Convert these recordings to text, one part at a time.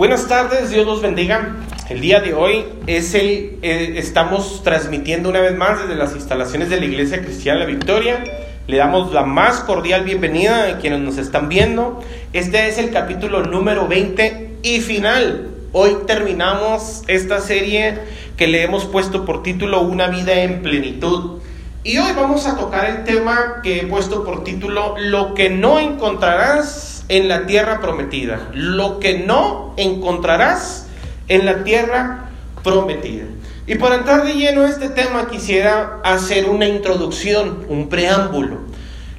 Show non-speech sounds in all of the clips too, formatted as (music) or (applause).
Buenas tardes, Dios los bendiga. El día de hoy es el, eh, estamos transmitiendo una vez más desde las instalaciones de la Iglesia Cristiana La Victoria. Le damos la más cordial bienvenida a quienes nos están viendo. Este es el capítulo número 20 y final. Hoy terminamos esta serie que le hemos puesto por título Una vida en plenitud. Y hoy vamos a tocar el tema que he puesto por título Lo que no encontrarás en la tierra prometida. Lo que no encontrarás en la tierra prometida. Y para entrar de lleno a este tema quisiera hacer una introducción, un preámbulo.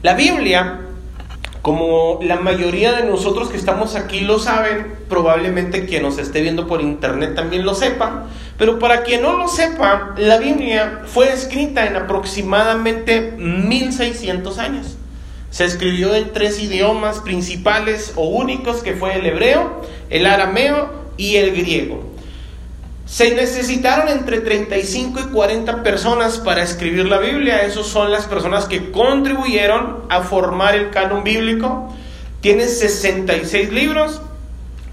La Biblia, como la mayoría de nosotros que estamos aquí lo saben, probablemente quien nos esté viendo por internet también lo sepa, pero para quien no lo sepa, la Biblia fue escrita en aproximadamente 1600 años. Se escribió en tres idiomas principales o únicos que fue el hebreo, el arameo y el griego. Se necesitaron entre 35 y 40 personas para escribir la Biblia. Esas son las personas que contribuyeron a formar el canon bíblico. Tiene 66 libros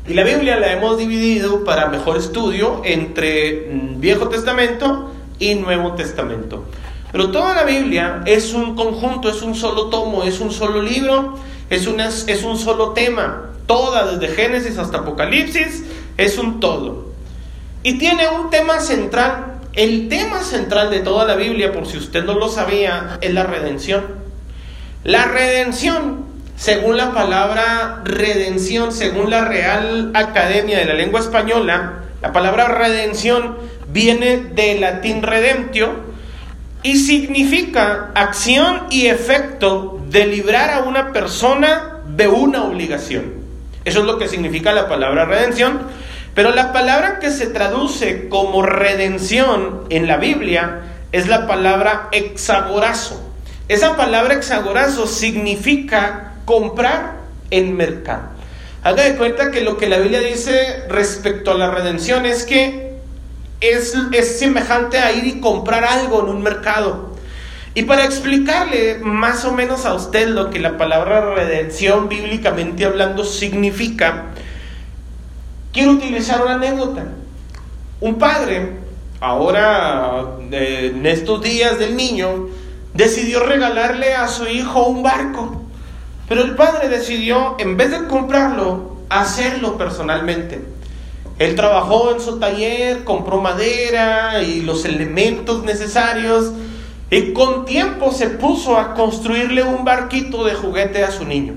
y la Biblia la hemos dividido para mejor estudio entre mm, Viejo Testamento y Nuevo Testamento. Pero toda la Biblia es un conjunto, es un solo tomo, es un solo libro, es, es un solo tema. Toda, desde Génesis hasta Apocalipsis, es un todo. Y tiene un tema central. El tema central de toda la Biblia, por si usted no lo sabía, es la redención. La redención, según la palabra redención, según la Real Academia de la Lengua Española, la palabra redención viene del latín redemptio, y significa acción y efecto de librar a una persona de una obligación. Eso es lo que significa la palabra redención. Pero la palabra que se traduce como redención en la Biblia es la palabra exagorazo. Esa palabra exagorazo significa comprar en mercado. Haga de cuenta que lo que la Biblia dice respecto a la redención es que es, semejante a ir y comprar algo en un mercado. Y para explicarle más o menos a usted lo que la palabra redención bíblicamente hablando significa, quiero utilizar una anécdota. Un padre, ahora eh, en estos días del niño, decidió regalarle a su hijo un barco. Pero el padre decidió, en vez de comprarlo, hacerlo personalmente. Él trabajó en su taller, compró madera y los elementos necesarios y con tiempo se puso a construirle un barquito de juguete a su niño.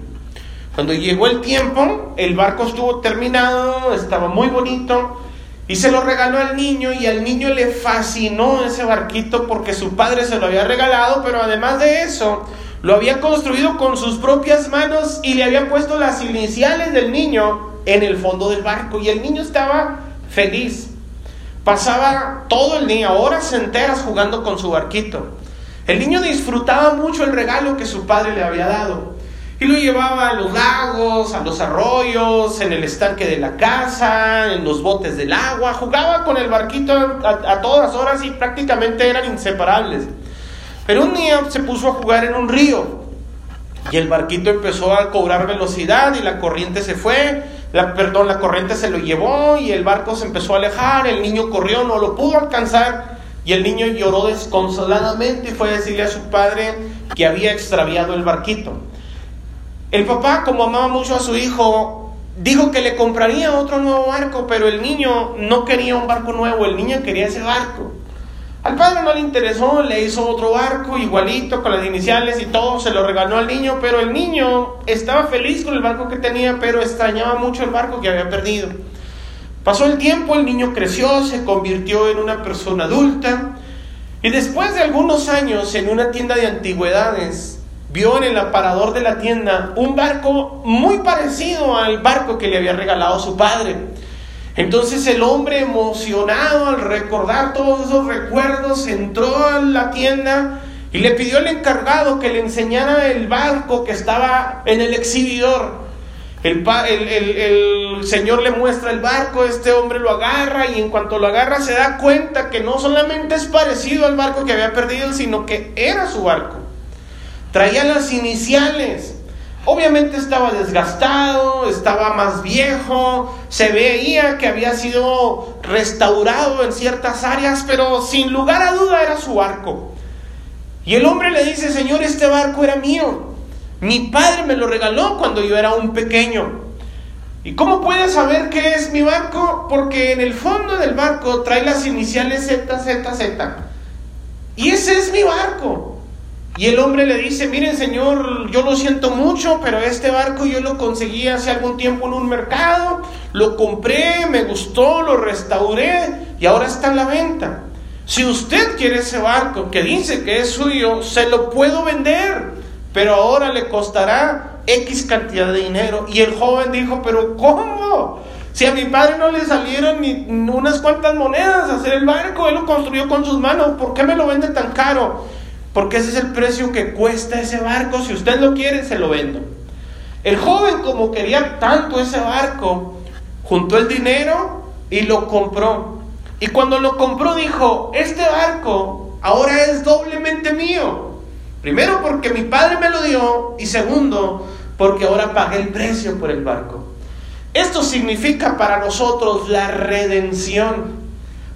Cuando llegó el tiempo, el barco estuvo terminado, estaba muy bonito y se lo regaló al niño y al niño le fascinó ese barquito porque su padre se lo había regalado, pero además de eso, lo había construido con sus propias manos y le había puesto las iniciales del niño en el fondo del barco y el niño estaba feliz. Pasaba todo el día, horas enteras jugando con su barquito. El niño disfrutaba mucho el regalo que su padre le había dado. Y lo llevaba a los lagos, a los arroyos, en el estanque de la casa, en los botes del agua. Jugaba con el barquito a, todas horas y prácticamente eran inseparables. Pero un día se puso a jugar en un río. Y el barquito empezó a cobrar velocidad y la corriente se fue la, perdón, la corriente se lo llevó y el barco se empezó a alejar, el niño corrió, no lo pudo alcanzar y el niño lloró desconsoladamente y fue a decirle a su padre que había extraviado el barquito. El papá, como amaba mucho a su hijo, dijo que le compraría otro nuevo barco, pero el niño no quería un barco nuevo, el niño quería ese barco. Al padre no le interesó, le hizo otro barco igualito con las iniciales y todo, se lo regaló al niño, pero el niño estaba feliz con el barco que tenía, pero extrañaba mucho el barco que había perdido. Pasó el tiempo, el niño creció, se convirtió en una persona adulta y después de algunos años en una tienda de antigüedades, vio en el aparador de la tienda un barco muy parecido al barco que le había regalado su padre. Entonces el hombre emocionado al recordar todos esos recuerdos entró a la tienda y le pidió al encargado que le enseñara el barco que estaba en el exhibidor. El, señor le muestra el barco, este hombre lo agarra y en cuanto lo agarra se da cuenta que no solamente es parecido al barco que había perdido, sino que era su barco. Traía las iniciales Obviamente estaba desgastado, estaba más viejo, se veía que había sido restaurado en ciertas áreas, pero sin lugar a duda era su barco. Y el hombre le dice, Señor, este barco era mío. Mi padre me lo regaló cuando yo era un pequeño. ¿Y cómo puede saber qué es mi barco? Porque en el fondo del barco trae las iniciales ZZZ. Y ese es mi barco. Y el hombre le dice, miren señor, yo lo siento mucho, pero este barco yo lo conseguí hace algún tiempo en un mercado, lo compré, me gustó, lo restauré y ahora está en la venta. Si usted quiere ese barco que dice que es suyo, se lo puedo vender, pero ahora le costará X cantidad de dinero. Y el joven dijo, pero ¿cómo? Si a mi padre no le salieron ni unas cuantas monedas a hacer el barco, él lo construyó con sus manos, ¿por qué me lo vende tan caro? Porque ese es el precio que cuesta ese barco, si usted lo quiere, se lo vendo. El joven, como quería tanto ese barco, juntó el dinero y lo compró. Y cuando lo compró dijo, este barco ahora es doblemente mío. Primero porque mi padre me lo dio y segundo porque ahora pagué el precio por el barco. Esto significa para nosotros la redención.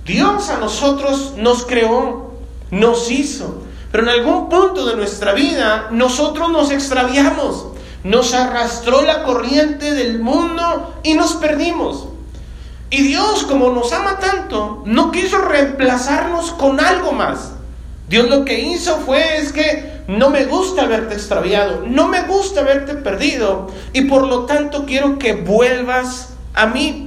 Dios a nosotros nos creó, nos hizo, pero en algún punto de nuestra vida nosotros nos extraviamos, nos arrastró la corriente del mundo y nos perdimos. Y Dios, como nos ama tanto, no quiso reemplazarnos con algo más. Dios lo que hizo fue es que no me gusta verte extraviado, no me gusta verte perdido y por lo tanto quiero que vuelvas a mí.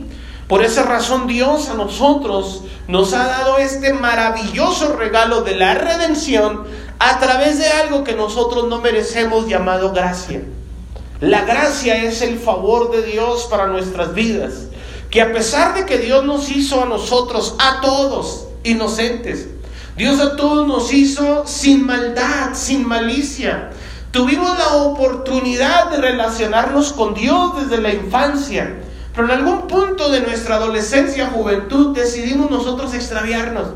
Por esa razón Dios a nosotros nos ha dado este maravilloso regalo de la redención a través de algo que nosotros no merecemos llamado gracia. La gracia es el favor de Dios para nuestras vidas, que a pesar de que Dios nos hizo a nosotros, a todos, inocentes, Dios a todos nos hizo sin maldad, sin malicia. Tuvimos la oportunidad de relacionarnos con Dios desde la infancia, pero en algún punto de nuestra adolescencia, juventud, decidimos nosotros extraviarnos,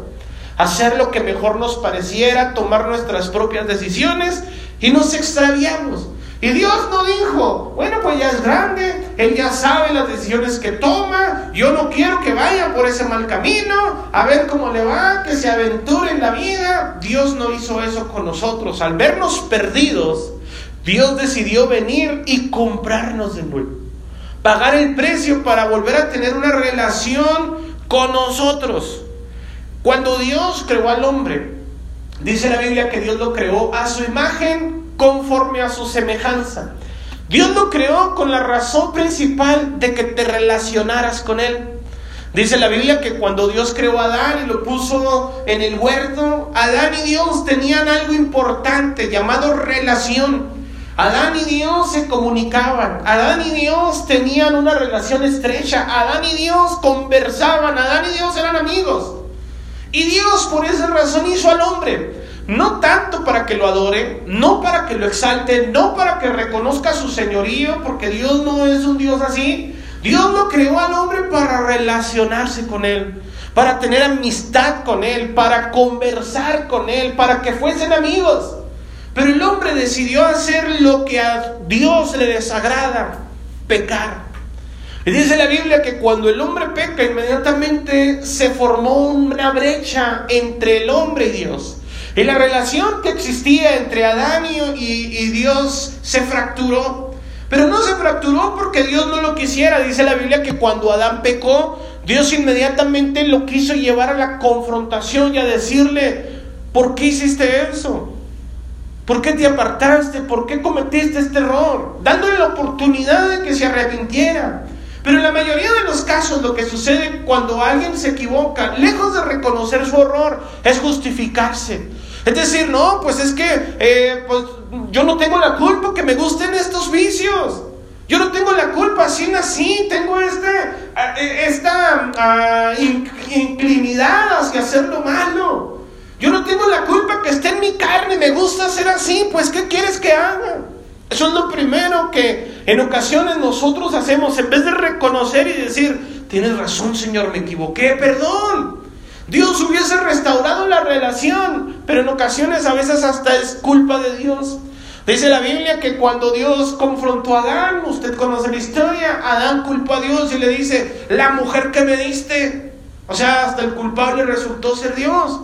hacer lo que mejor nos pareciera, tomar nuestras propias decisiones y nos extraviamos. Y Dios no dijo, bueno, pues ya es grande, Él ya sabe las decisiones que toma, yo no quiero que vaya por ese mal camino, a ver cómo le va, que se aventure en la vida. Dios no hizo eso con nosotros. Al vernos perdidos, Dios decidió venir y comprarnos de nuevo. Pagar el precio para volver a tener una relación con nosotros. Cuando Dios creó al hombre, dice la Biblia que Dios lo creó a su imagen conforme a su semejanza. Dios lo creó con la razón principal de que te relacionaras con Él. Dice la Biblia que cuando Dios creó a Adán y lo puso en el huerto, Adán y Dios tenían algo importante llamado relación. Adán y Dios se comunicaban, Adán y Dios tenían una relación estrecha, Adán y Dios conversaban, Adán y Dios eran amigos. Y Dios por esa razón hizo al hombre no tanto para que lo adore, no para que lo exalte, no para que reconozca su señorío, porque Dios no es un Dios así. Dios lo creó al hombre para relacionarse con él, para tener amistad con él, para conversar con él, para que fuesen amigos. Pero el hombre decidió hacer lo que a Dios le desagrada, pecar. Y dice la Biblia que cuando el hombre peca, inmediatamente se formó una brecha entre el hombre y Dios. Y la relación que existía entre Adán y, Dios se fracturó. Pero no se fracturó porque Dios no lo quisiera. Dice la Biblia que cuando Adán pecó, Dios inmediatamente lo quiso llevar a la confrontación y a decirle, ¿por qué hiciste eso? ¿Por qué te apartaste? ¿Por qué cometiste este error? Dándole la oportunidad de que se arrepintiera. Pero en la mayoría de los casos lo que sucede cuando alguien se equivoca, lejos de reconocer su error, es justificarse. Es decir, no, pues es que eh, pues, yo no tengo la culpa que me gusten estos vicios. Yo no tengo la culpa, así nací, tengo este, eh, esta ah, inclinidad hacia hacer lo malo. Yo no tengo la culpa que esté en mi carne, me gusta ser así, pues ¿qué quieres que haga? Eso es lo primero que en ocasiones nosotros hacemos, en vez de reconocer y decir, tienes razón Señor, me equivoqué, perdón. Dios hubiese restaurado la relación, pero en ocasiones a veces hasta es culpa de Dios. Dice la Biblia que cuando Dios confrontó a Adán, usted conoce la historia, Adán culpó a Dios y le dice, la mujer que me diste, o sea, hasta el culpable resultó ser Dios.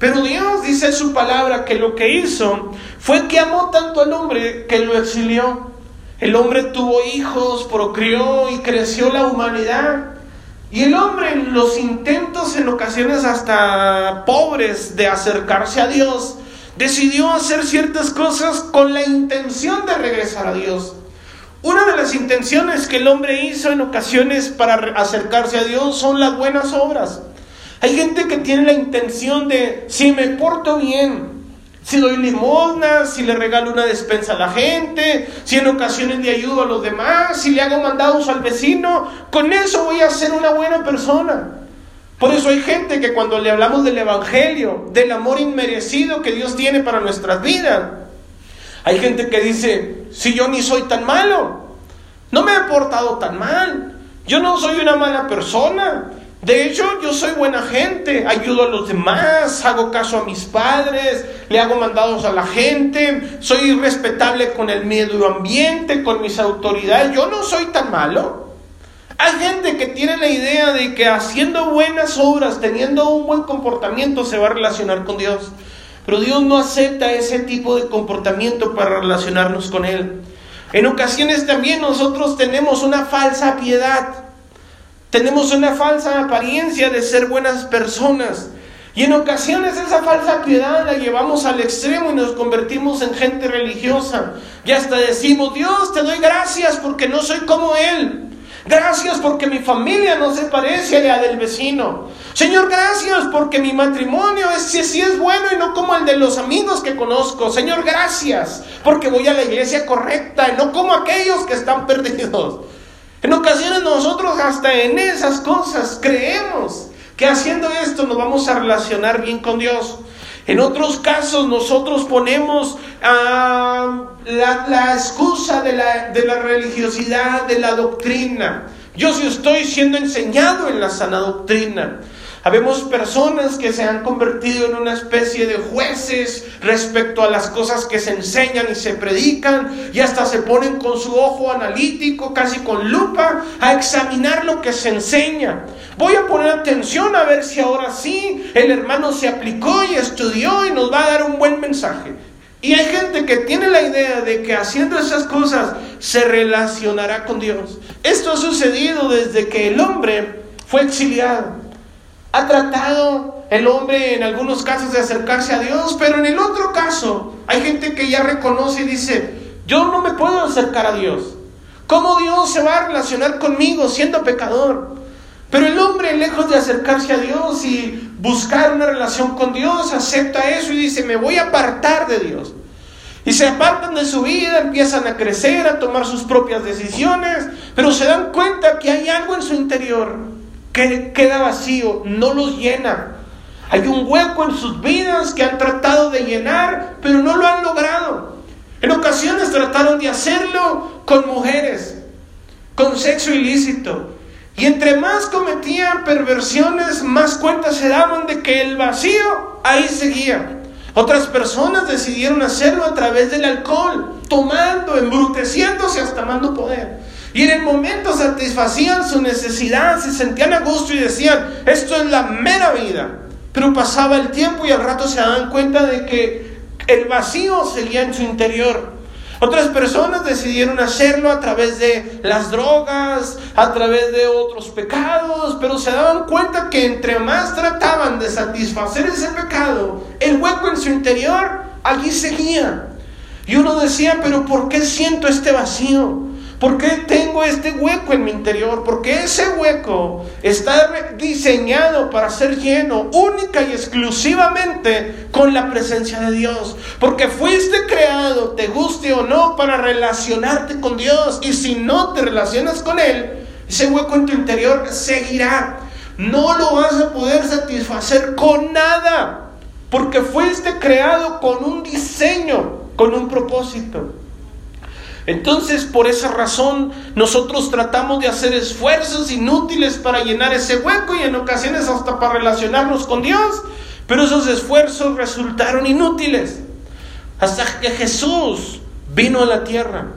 Pero Dios dice en su palabra que lo que hizo fue que amó tanto al hombre que lo exilió. El hombre tuvo hijos, procreó y creció la humanidad. Y el hombre en los intentos en ocasiones hasta pobres de acercarse a Dios, decidió hacer ciertas cosas con la intención de regresar a Dios. Una de las intenciones que el hombre hizo en ocasiones para acercarse a Dios son las buenas obras. Hay gente que tiene la intención de, si me porto bien, si doy limosna, si le regalo una despensa a la gente, si en ocasiones le ayudo a los demás, si le hago mandados al vecino, con eso voy a ser una buena persona. Por eso hay gente que cuando le hablamos del Evangelio, del amor inmerecido que Dios tiene para nuestras vidas, hay gente que dice, si yo ni soy tan malo, no me he portado tan mal, yo no soy una mala persona, de hecho, yo soy buena gente, ayudo a los demás, hago caso a mis padres, le hago mandados a la gente, soy respetable con el medio ambiente, con mis autoridades, yo no soy tan malo. Hay gente que tiene la idea de que haciendo buenas obras, teniendo un buen comportamiento, se va a relacionar con Dios. Pero Dios no acepta ese tipo de comportamiento para relacionarnos con Él. En ocasiones también nosotros tenemos una falsa piedad. Tenemos una falsa apariencia de ser buenas personas. Y en ocasiones esa falsa piedad la llevamos al extremo y nos convertimos en gente religiosa. Y hasta decimos, Dios, te doy gracias porque no soy como Él. Gracias porque mi familia no se parece a la del vecino. Señor, gracias porque mi matrimonio es, sí es bueno y no como el de los amigos que conozco. Señor, gracias porque voy a la iglesia correcta y no como aquellos que están perdidos. En ocasiones nosotros hasta en esas cosas creemos que haciendo esto nos vamos a relacionar bien con Dios. En otros casos nosotros ponemos ah, la, excusa de la, de la religiosidad, de la doctrina. Yo sí estoy siendo enseñado en la sana doctrina. Habemos personas que se han convertido en una especie de jueces respecto a las cosas que se enseñan y se predican y hasta se ponen con su ojo analítico, casi con lupa, a examinar lo que se enseña. Voy a poner atención a ver si ahora sí el hermano se aplicó y estudió y nos va a dar un buen mensaje. Y hay gente que tiene la idea de que haciendo esas cosas se relacionará con Dios. Esto ha sucedido desde que el hombre fue exiliado. Ha tratado el hombre en algunos casos de acercarse a Dios, pero en el otro caso hay gente que ya reconoce y dice, yo no me puedo acercar a Dios. ¿Cómo Dios se va a relacionar conmigo siendo pecador? Pero el hombre, lejos de acercarse a Dios y buscar una relación con Dios, acepta eso y dice, me voy a apartar de Dios. Y se apartan de su vida, empiezan a crecer, a tomar sus propias decisiones, pero se dan cuenta que hay algo en su interior queda vacío, no los llena. Hay un hueco en sus vidas que han tratado de llenar, pero no lo han logrado. En ocasiones trataron de hacerlo con mujeres, con sexo ilícito. Y entre más cometían perversiones, más cuenta se daban de que el vacío ahí seguía. Otras personas decidieron hacerlo a través del alcohol, tomando, embruteciéndose hasta mando poder. Y en el momento satisfacían su necesidad, se sentían a gusto y decían, esto es la mera vida. Pero pasaba el tiempo y al rato se daban cuenta de que el vacío seguía en su interior. Otras personas decidieron hacerlo a través de las drogas, a través de otros pecados, pero se daban cuenta que entre más trataban de satisfacer ese pecado, el hueco en su interior allí seguía. Y uno decía, pero ¿por qué siento este vacío? ¿Por qué tengo este hueco en mi interior? Porque ese hueco está diseñado para ser lleno única y exclusivamente con la presencia de Dios. Porque fuiste creado, te guste o no, para relacionarte con Dios. Y si no te relacionas con Él, ese hueco en tu interior seguirá. No lo vas a poder satisfacer con nada. Porque fuiste creado con un diseño, con un propósito. Entonces, por esa razón, nosotros tratamos de hacer esfuerzos inútiles para llenar ese hueco y en ocasiones hasta para relacionarnos con Dios, pero esos esfuerzos resultaron inútiles. Hasta que Jesús vino a la tierra.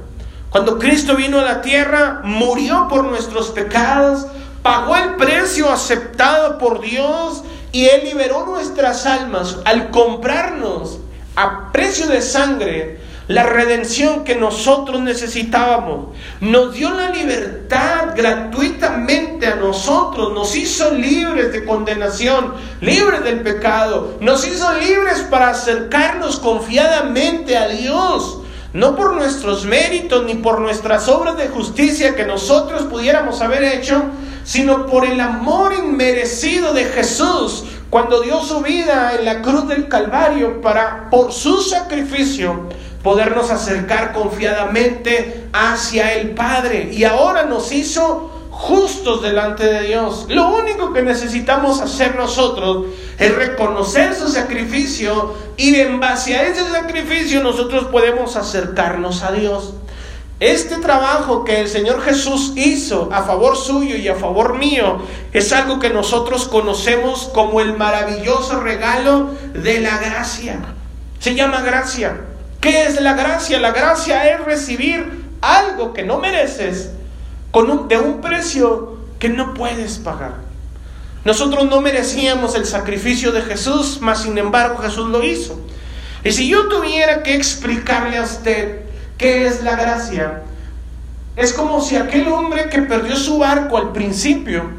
Cuando Cristo vino a la tierra, murió por nuestros pecados, pagó el precio aceptado por Dios y Él liberó nuestras almas al comprarnos a precio de sangre la redención que nosotros necesitábamos. Nos dio la libertad gratuitamente a nosotros, nos hizo libres de condenación, libres del pecado, nos hizo libres para acercarnos confiadamente a Dios. No por nuestros méritos ni por nuestras obras de justicia que nosotros pudiéramos haber hecho, sino por el amor inmerecido de Jesús cuando dio su vida en la cruz del Calvario para, por su sacrificio, podernos acercar confiadamente hacia el Padre. Y ahora nos hizo justos delante de Dios. Lo único que necesitamos hacer nosotros es reconocer su sacrificio y en base a ese sacrificio nosotros podemos acercarnos a Dios. Este trabajo que el Señor Jesús hizo a favor suyo y a favor mío es algo que nosotros conocemos como el maravilloso regalo de la gracia. Se llama gracia. ¿Qué es la gracia? La gracia es recibir algo que no mereces de un precio que no puedes pagar. Nosotros no merecíamos el sacrificio de Jesús, mas sin embargo Jesús lo hizo. Y si yo tuviera que explicarle a usted qué es la gracia, es como si aquel hombre que perdió su barco al principio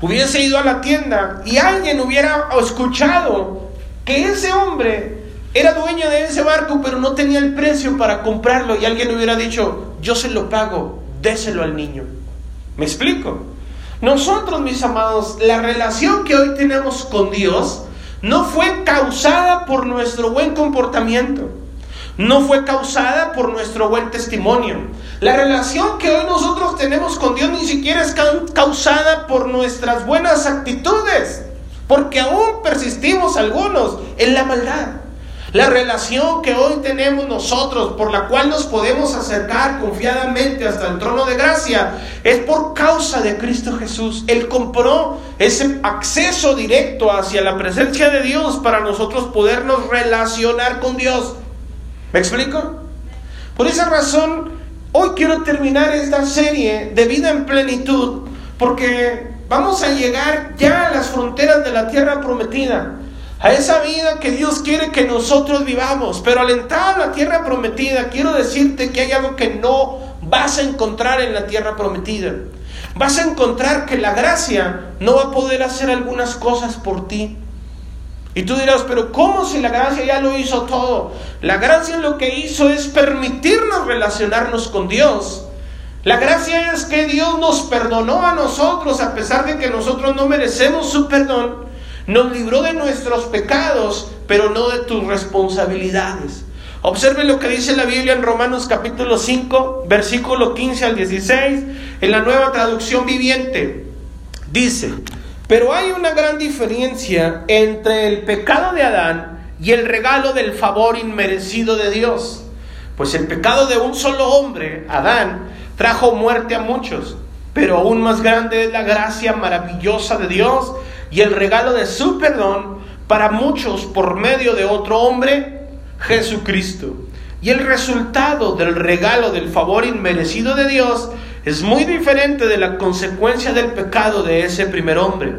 hubiese ido a la tienda y alguien hubiera escuchado que ese hombre era dueño de ese barco, pero no tenía el precio para comprarlo y alguien hubiera dicho, yo se lo pago, déselo al niño. ¿Me explico? Nosotros, mis amados, la relación que hoy tenemos con Dios no fue causada por nuestro buen comportamiento, no fue causada por nuestro buen testimonio. La relación que hoy nosotros tenemos con Dios ni siquiera es causada por nuestras buenas actitudes, porque aún persistimos algunos en la maldad. La relación que hoy tenemos nosotros, por la cual nos podemos acercar confiadamente hasta el trono de gracia, es por causa de Cristo Jesús. Él compró ese acceso directo hacia la presencia de Dios para nosotros podernos relacionar con Dios. ¿Me explico? Por esa razón, hoy quiero terminar esta serie de vida en plenitud, porque vamos a llegar ya a las fronteras de la tierra prometida a esa vida que Dios quiere que nosotros vivamos. Pero al entrar a la tierra prometida, quiero decirte que hay algo que no vas a encontrar en la tierra prometida. Vas a encontrar que la gracia no va a poder hacer algunas cosas por ti. Y tú dirás, pero ¿cómo si la gracia ya lo hizo todo? La gracia lo que hizo es permitirnos relacionarnos con Dios. La gracia es que Dios nos perdonó a nosotros a pesar de que nosotros no merecemos su perdón nos libró de nuestros pecados, pero no de tus responsabilidades. Observe lo que dice la Biblia en Romanos capítulo 5, versículo 15 al 16, en la nueva traducción viviente. Dice, pero hay una gran diferencia entre el pecado de Adán y el regalo del favor inmerecido de Dios. Pues el pecado de un solo hombre, Adán, trajo muerte a muchos, pero aún más grande es la gracia maravillosa de Dios y el regalo de su perdón para muchos por medio de otro hombre, Jesucristo. Y el resultado del regalo del favor inmerecido de Dios es muy diferente de la consecuencia del pecado de ese primer hombre.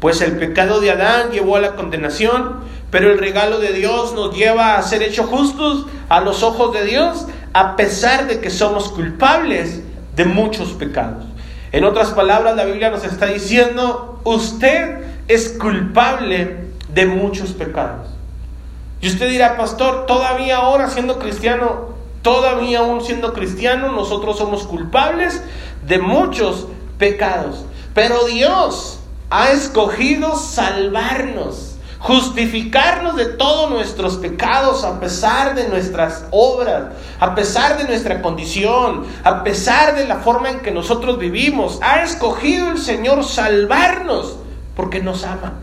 Pues el pecado de Adán llevó a la condenación, pero el regalo de Dios nos lleva a ser hechos justos a los ojos de Dios, a pesar de que somos culpables de muchos pecados. En otras palabras, la Biblia nos está diciendo, usted es culpable de muchos pecados. Y usted dirá, pastor, todavía ahora siendo cristiano, todavía aún siendo cristiano, nosotros somos culpables de muchos pecados. Pero Dios ha escogido salvarnos, justificarnos de todos nuestros pecados a pesar de nuestras obras, a pesar de nuestra condición, a pesar de la forma en que nosotros vivimos. Ha escogido el Señor salvarnos porque nos ama.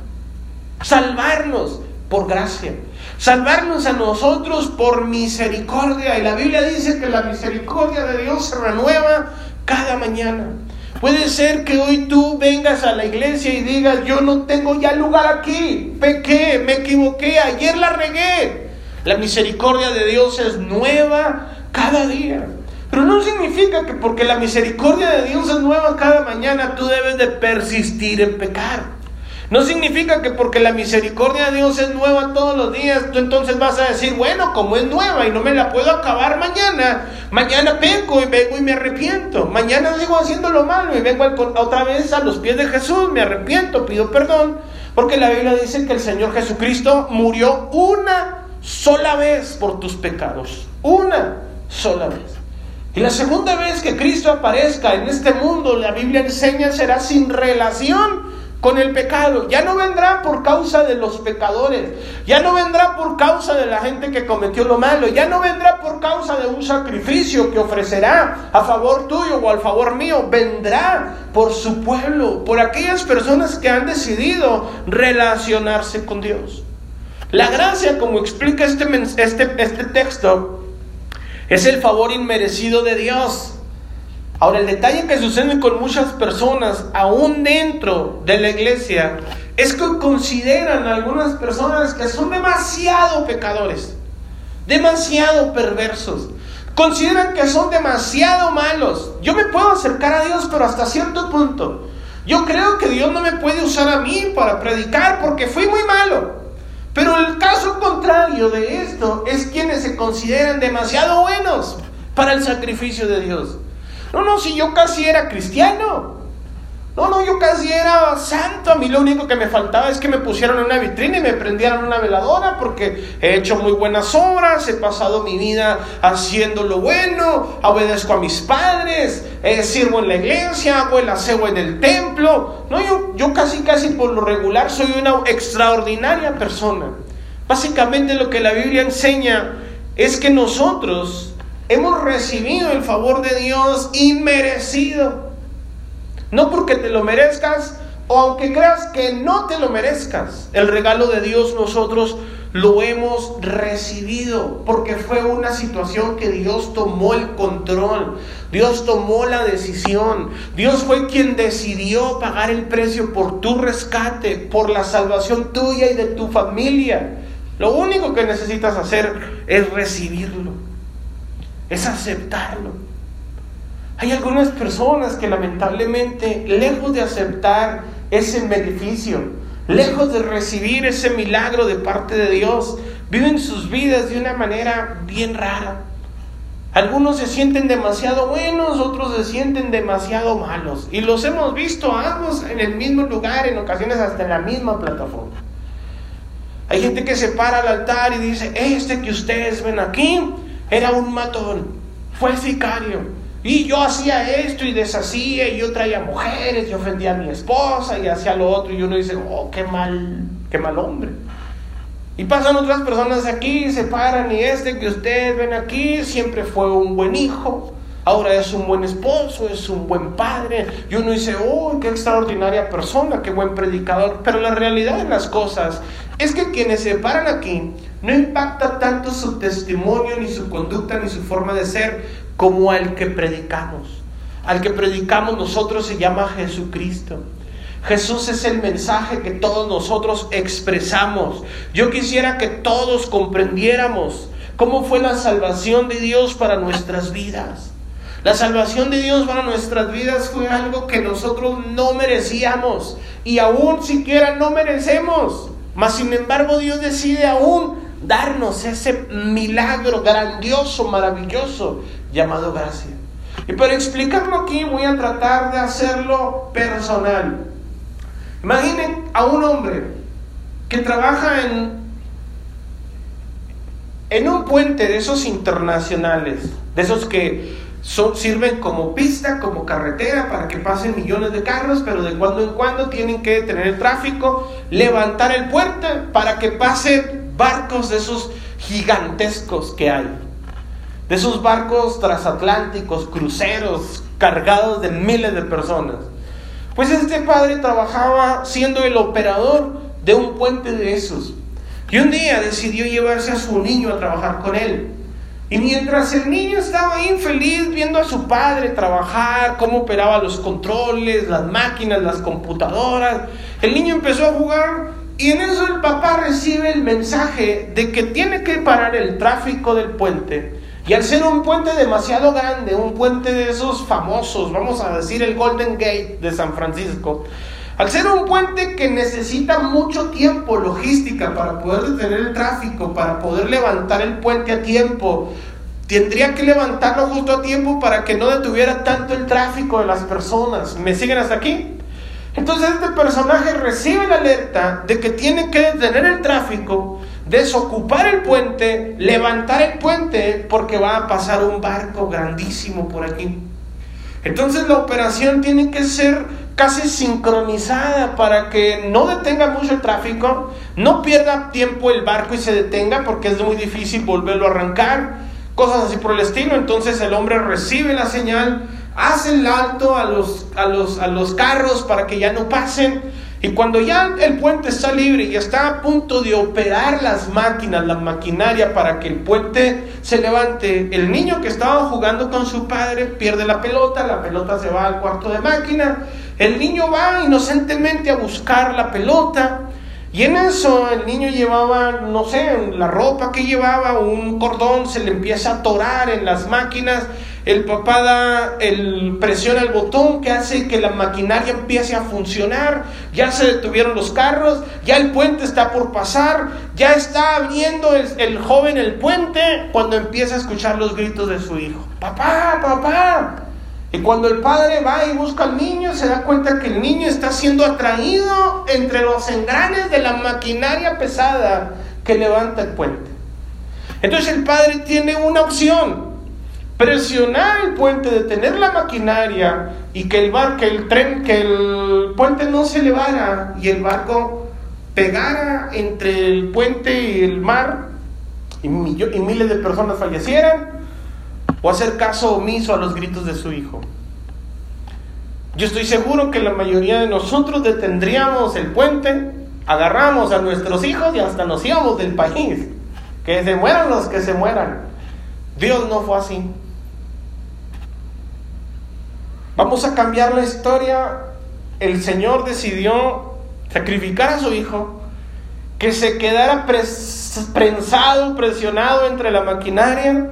Salvarnos por gracia. Salvarnos a nosotros por misericordia. Y la Biblia dice que la misericordia de Dios se renueva cada mañana. Puede ser que hoy tú vengas a la iglesia y digas, yo no tengo ya lugar aquí, pequé, me equivoqué, ayer la regué. La misericordia de Dios es nueva cada día. Pero no significa que porque la misericordia de Dios es nueva cada mañana, tú debes de persistir en pecar. No significa que porque la misericordia de Dios es nueva todos los días, tú entonces vas a decir, bueno, como es nueva y no me la puedo acabar mañana, mañana peco y vengo y me arrepiento. Mañana sigo haciendo lo malo y vengo otra vez a los pies de Jesús, me arrepiento, pido perdón. Porque la Biblia dice que el Señor Jesucristo murió una sola vez por tus pecados. Una sola vez. Y la segunda vez que Cristo aparezca en este mundo, la Biblia enseña, será sin relación con el pecado. Ya no vendrá por causa de los pecadores. Ya no vendrá por causa de la gente que cometió lo malo. Ya no vendrá por causa de un sacrificio que ofrecerá a favor tuyo o al favor mío. Vendrá por su pueblo, por aquellas personas que han decidido relacionarse con Dios. La gracia, como explica este, este, este texto, es el favor inmerecido de Dios. Ahora, el detalle que sucede con muchas personas, aún dentro de la iglesia, es que consideran algunas personas que son demasiado pecadores, demasiado perversos. Consideran que son demasiado malos. Yo me puedo acercar a Dios, pero hasta cierto punto. Yo creo que Dios no me puede usar a mí para predicar porque fui muy malo. Pero el caso contrario de esto es quienes se consideran demasiado buenos para el sacrificio de Dios. No, no, si yo casi era cristiano. No, no, yo casi era santo. A mí lo único que me faltaba es que me pusieran en una vitrina y me prendieran una veladora porque he hecho muy buenas obras, he pasado mi vida haciendo lo bueno, obedezco a mis padres, eh, sirvo en la iglesia, hago el aseo en el templo. No, yo, yo casi, casi por lo regular soy una extraordinaria persona. Básicamente lo que la Biblia enseña es que nosotros hemos recibido el favor de Dios inmerecido. No porque te lo merezcas o aunque creas que no te lo merezcas. El regalo de Dios nosotros lo hemos recibido porque fue una situación que Dios tomó el control. Dios tomó la decisión. Dios fue quien decidió pagar el precio por tu rescate, por la salvación tuya y de tu familia. Lo único que necesitas hacer es recibirlo es aceptarlo. Hay algunas personas que lamentablemente, lejos de aceptar ese beneficio, lejos de recibir ese milagro de parte de Dios, viven sus vidas de una manera bien rara. Algunos se sienten demasiado buenos, otros se sienten demasiado malos. Y los hemos visto ambos en el mismo lugar, en ocasiones hasta en la misma plataforma. Hay gente que se para al altar y dice, este que ustedes ven aquí era un matón, fue sicario. Y yo hacía esto y deshacía, y yo traía mujeres, y ofendía a mi esposa, y hacía lo otro, y uno dice, oh, qué mal, qué mal hombre. Y pasan otras personas aquí, se paran, y este que ustedes ven aquí siempre fue un buen hijo, ahora es un buen esposo, es un buen padre. Y uno dice, oh, qué extraordinaria persona, qué buen predicador. Pero la realidad de las cosas es que quienes se paran aquí no impacta tanto su testimonio, ni su conducta, ni su forma de ser, como al que predicamos. Al que predicamos nosotros se llama Jesucristo. Jesús es el mensaje que todos nosotros expresamos. Yo quisiera que todos comprendiéramos cómo fue la salvación de Dios para nuestras vidas. La salvación de Dios para nuestras vidas fue algo que nosotros no merecíamos y aún siquiera no merecemos. Mas sin embargo Dios decide aún darnos ese milagro grandioso, maravilloso llamado gracia. Y para explicarlo aquí voy a tratar de hacerlo personal. Imaginen a un hombre que trabaja en, en un puente de esos internacionales, de esos que son, sirven como pista, como carretera para que pasen millones de carros, pero de cuando en cuando tienen que detener el tráfico, levantar el puente para que pasen barcos de esos gigantescos que hay. De esos barcos transatlánticos, cruceros, cargados de miles de personas. Pues este padre trabajaba siendo el operador de un puente de esos. Y un día decidió llevarse a su niño a trabajar con él. Y mientras el niño estaba infeliz viendo a su padre trabajar, cómo operaba los controles, las máquinas, las computadoras, el niño empezó a jugar y en eso el papá recibe el mensaje de que tiene que parar el tráfico del puente. Y al ser un puente demasiado grande, un puente de esos famosos, vamos a decir el Golden Gate de San Francisco, al ser un puente que necesita mucho tiempo, logística, para poder detener el tráfico, para poder levantar el puente a tiempo, tendría que levantarlo justo a tiempo para que no detuviera tanto el tráfico de las personas. ¿Me siguen hasta aquí? Entonces este personaje recibe la alerta de que tiene que detener el tráfico, desocupar el puente, levantar el puente, porque va a pasar un barco grandísimo por aquí. Entonces la operación tiene que ser casi sincronizada para que no detenga mucho el tráfico, no pierda tiempo el barco y se detenga porque es muy difícil volverlo a arrancar, cosas así por el estilo. Entonces el hombre recibe la señal, hace el alto a los, a los, a los carros para que ya no pasen. Y cuando ya el puente está libre y está a punto de operar las máquinas, la maquinaria para que el puente se levante, el niño que estaba jugando con su padre pierde la pelota, la pelota se va al cuarto de máquina, el niño va inocentemente a buscar la pelota y en eso el niño llevaba, no sé, la ropa que llevaba, un cordón se le empieza a atorar en las máquinas el papá da presiona el botón que hace que la maquinaria empiece a funcionar, ya se detuvieron los carros, ya el puente está por pasar, ya está abriendo el, el joven el puente cuando empieza a escuchar los gritos de su hijo. Papá, papá. Y cuando el padre va y busca al niño, se da cuenta que el niño está siendo atraído entre los engranes de la maquinaria pesada que levanta el puente. Entonces el padre tiene una opción presionar el puente, detener la maquinaria y que el barco, el tren, que el puente no se elevara y el barco pegara entre el puente y el mar y, y miles de personas fallecieran, o hacer caso omiso a los gritos de su hijo. Yo estoy seguro que la mayoría de nosotros detendríamos el puente, agarramos a nuestros hijos y hasta nos íbamos del país. Que se mueran los que se mueran. Dios no fue así. Vamos a cambiar la historia. El Señor decidió sacrificar a su hijo, que se quedara prensado, presionado entre la maquinaria.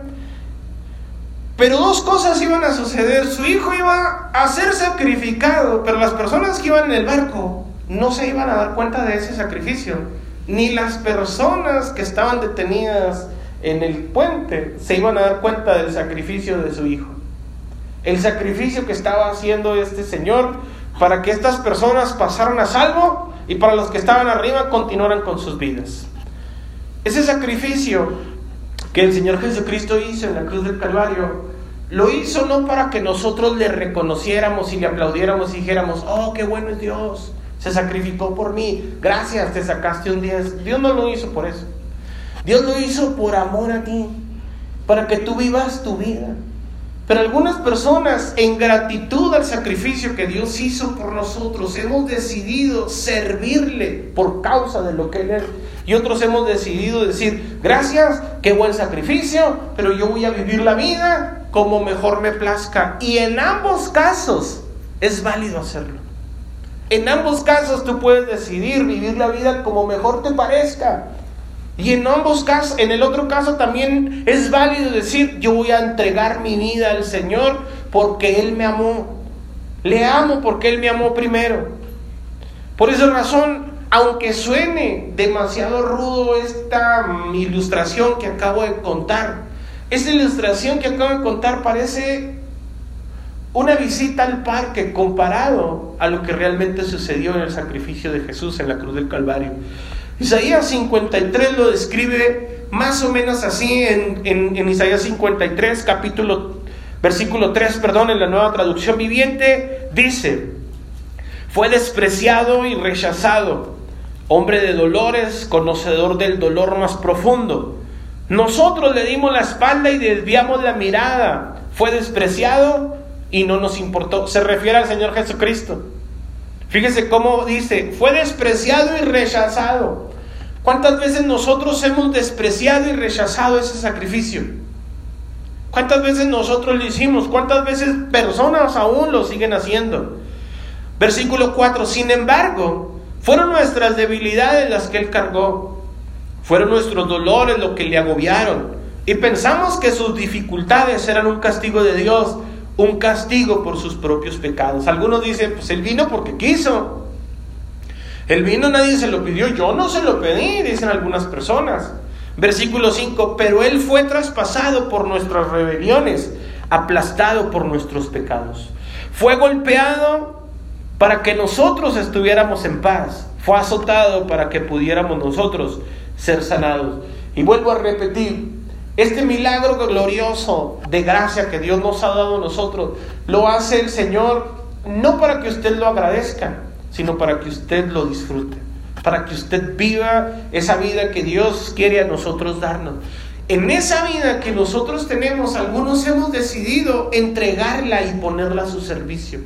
Pero dos cosas iban a suceder. Su hijo iba a ser sacrificado, pero las personas que iban en el barco no se iban a dar cuenta de ese sacrificio. Ni las personas que estaban detenidas en el puente se iban a dar cuenta del sacrificio de su hijo el sacrificio que estaba haciendo este Señor para que estas personas pasaran a salvo y para los que estaban arriba continuaran con sus vidas. Ese sacrificio que el Señor Jesucristo hizo en la cruz del Calvario, lo hizo no para que nosotros le reconociéramos y le aplaudiéramos y dijéramos, oh, qué bueno es Dios, se sacrificó por mí, gracias, te sacaste un día. Dios no lo hizo por eso. Dios lo hizo por amor a ti, para que tú vivas tu vida. Pero algunas personas, en gratitud al sacrificio que Dios hizo por nosotros, hemos decidido servirle por causa de lo que Él es. Y otros hemos decidido decir, gracias, qué buen sacrificio, pero yo voy a vivir la vida como mejor me plazca. Y en ambos casos es válido hacerlo. En ambos casos tú puedes decidir vivir la vida como mejor te parezca. Y en ambos casos, en el otro caso también es válido decir, yo voy a entregar mi vida al Señor porque Él me amó. Le amo porque Él me amó primero. Por esa razón, aunque suene demasiado rudo esta ilustración que acabo de contar, esta ilustración que acabo de contar parece una visita al parque comparado a lo que realmente sucedió en el sacrificio de Jesús en la cruz del Calvario. Isaías 53 lo describe más o menos así en, en, Isaías 53, capítulo, versículo 3, perdón, en la nueva traducción viviente, dice, fue despreciado y rechazado, hombre de dolores, conocedor del dolor más profundo. Nosotros le dimos la espalda y desviamos la mirada. Fue despreciado y no nos importó. Se refiere al Señor Jesucristo. Fíjese cómo dice, fue despreciado y rechazado. ¿Cuántas veces nosotros hemos despreciado y rechazado ese sacrificio? ¿Cuántas veces nosotros lo hicimos? ¿Cuántas veces personas aún lo siguen haciendo? Versículo 4, sin embargo, fueron nuestras debilidades las que Él cargó, fueron nuestros dolores lo que le agobiaron, Y pensamos que sus dificultades eran un castigo de Dios, un castigo por sus propios pecados. Algunos dicen, pues él vino porque quiso. El vino nadie se lo pidió, yo no se lo pedí, dicen algunas personas. Versículo 5, pero él fue traspasado por nuestras rebeliones, aplastado por nuestros pecados. Fue golpeado para que nosotros estuviéramos en paz. Fue azotado para que pudiéramos nosotros ser sanados. Y vuelvo a repetir, este milagro glorioso de gracia que Dios nos ha dado a nosotros, lo hace el Señor no para que usted lo agradezca, sino para que usted lo disfrute, para que usted viva esa vida que Dios quiere a nosotros darnos. En esa vida que nosotros tenemos, algunos hemos decidido entregarla y ponerla a su servicio.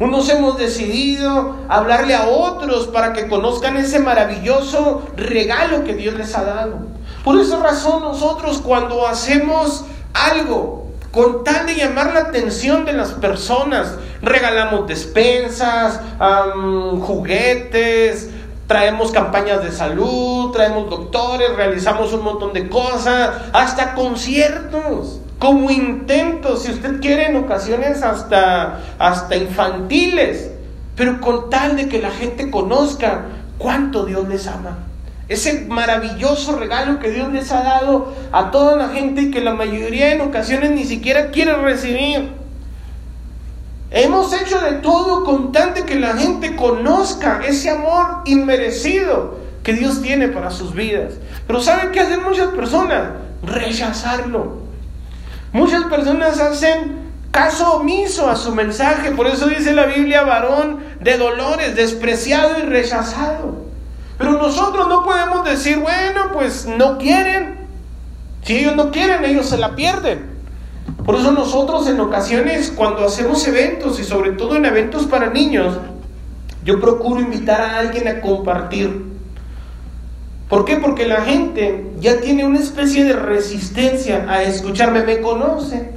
Unos hemos decidido hablarle a otros para que conozcan ese maravilloso regalo que Dios les ha dado. Por esa razón nosotros cuando hacemos algo con tal de llamar la atención de las personas, regalamos despensas, juguetes, traemos campañas de salud, traemos doctores, realizamos un montón de cosas, hasta conciertos, como intentos, si usted quiere, en ocasiones hasta, hasta infantiles, pero con tal de que la gente conozca cuánto Dios les ama ese maravilloso regalo que Dios les ha dado a toda la gente y que la mayoría en ocasiones ni siquiera quiere recibir. Hemos hecho de todo con tanto que la gente conozca ese amor inmerecido que Dios tiene para sus vidas. Pero ¿saben qué hacen muchas personas? Rechazarlo. Muchas personas hacen caso omiso a su mensaje. Por eso dice la Biblia, varón de dolores, despreciado y rechazado. Pero nosotros no podemos decir, bueno, pues no quieren. Si ellos no quieren, ellos se la pierden. Por eso nosotros en ocasiones cuando hacemos eventos y sobre todo en eventos para niños, yo procuro invitar a alguien a compartir. ¿Por qué? Porque la gente ya tiene una especie de resistencia a escucharme, me conoce.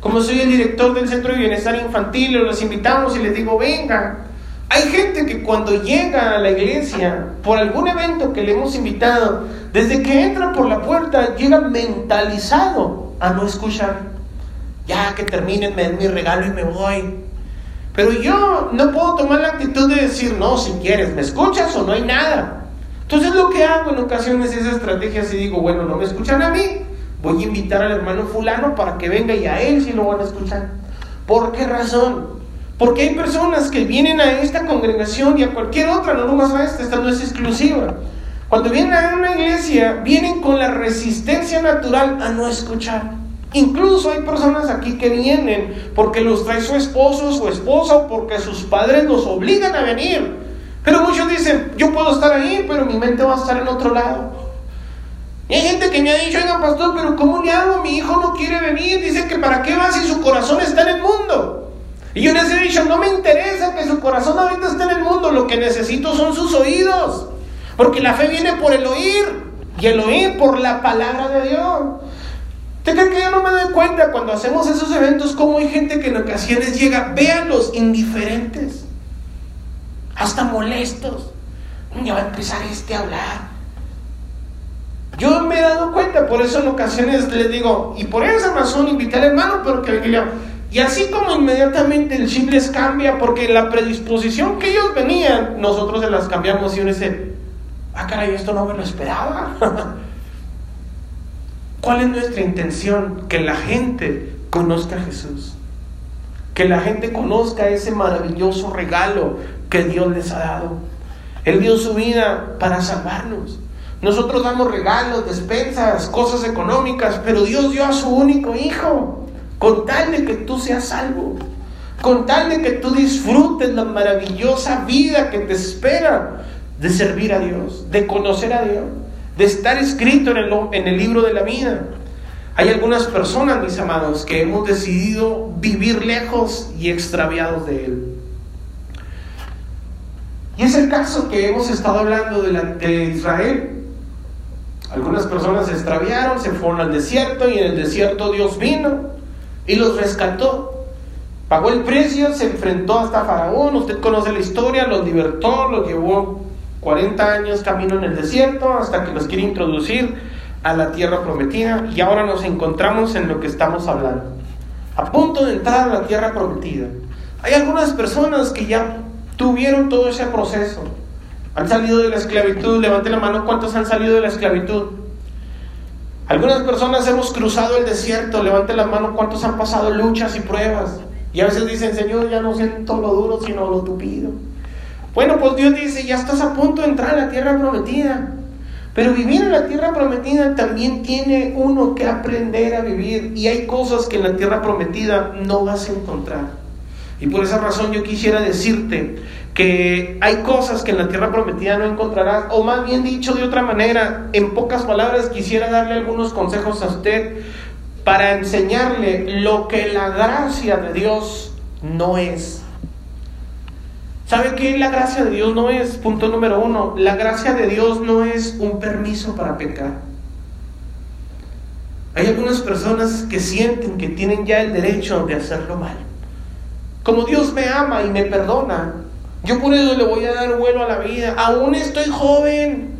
Como soy el director del Centro de Bienestar Infantil, los invitamos y les digo, venga, hay gente que cuando llega a la iglesia, por algún evento que le hemos invitado, desde que entra por la puerta, llega mentalizado a no escuchar. Ya que terminen, me den mi regalo y me voy. Pero yo no puedo tomar la actitud de decir, no, si quieres, ¿me escuchas o no hay nada? Entonces lo que hago en ocasiones es estrategia y digo, bueno, no me escuchan a mí, voy a invitar al hermano fulano para que venga y a él sí lo van a escuchar. ¿Por qué razón? Porque hay personas que vienen a esta congregación y a cualquier otra, no nomás a esta, esta no es exclusiva. Cuando vienen a una iglesia, vienen con la resistencia natural a no escuchar. Incluso hay personas aquí que vienen porque los trae su esposo, su esposa o porque sus padres los obligan a venir. Pero muchos dicen, yo puedo estar ahí, pero mi mente va a estar en otro lado. Y hay gente que me ha dicho, oiga pastor, pero ¿cómo le hago? Mi hijo no quiere venir. Dice que para qué va si su corazón está en el mundo. Y yo les he dicho, no me interesa que su corazón ahorita esté en el mundo, lo que necesito son sus oídos. Porque la fe viene por el oír y el oír por la palabra de Dios. ¿Usted cree que yo no me doy cuenta cuando hacemos esos eventos cómo hay gente que en ocasiones llega, vean los indiferentes, hasta molestos? Ya va a empezar este a hablar. Yo me he dado cuenta, por eso en ocasiones les digo, y por esa razón invité al hermano, pero que le y así como inmediatamente el chip les cambia, porque la predisposición que ellos venían, nosotros se las cambiamos y uno dice, ah, caray, esto no me lo esperaba. (laughs) ¿Cuál es nuestra intención? Que la gente conozca a Jesús. Que la gente conozca ese maravilloso regalo que Dios les ha dado. Él dio su vida para salvarnos. Nosotros damos regalos, despensas, cosas económicas, pero Dios dio a su único hijo con tal de que tú seas salvo, con tal de que tú disfrutes la maravillosa vida que te espera de servir a Dios, de conocer a Dios, de estar escrito en el, en el libro de la vida. Hay algunas personas, mis amados, que hemos decidido vivir lejos y extraviados de Él. Y es el caso que hemos estado hablando de, de Israel. Algunas personas se extraviaron, se fueron al desierto y en el desierto Dios vino y los rescató. Pagó el precio, se enfrentó hasta Faraón, usted conoce la historia, los libertó, los llevó 40 años camino en el desierto hasta que los quiere introducir a la tierra prometida y ahora nos encontramos en lo que estamos hablando. A punto de entrar a la tierra prometida. Hay algunas personas que ya tuvieron todo ese proceso. Han salido de la esclavitud. Levante la mano, ¿cuántos han salido de la esclavitud? Algunas personas hemos cruzado el desierto. Levante la mano, ¿cuántos han pasado luchas y pruebas? Y a veces dicen, Señor, ya no siento lo duro, sino lo tupido. Bueno, pues Dios dice, ya estás a punto de entrar a la tierra prometida. Pero vivir en la tierra prometida también tiene uno que aprender a vivir. Y hay cosas que en la tierra prometida no vas a encontrar. Y por esa razón yo quisiera decirte que hay cosas que en la tierra prometida no encontrarás. O más bien dicho de otra manera, en pocas palabras quisiera darle algunos consejos a usted para enseñarle lo que la gracia de Dios no es. ¿Sabe qué la gracia de Dios no es? Punto número uno. La gracia de Dios no es un permiso para pecar. Hay algunas personas que sienten que tienen ya el derecho de hacerlo mal. Como Dios me ama y me perdona, yo por eso le voy a dar vuelo a la vida. Aún estoy joven.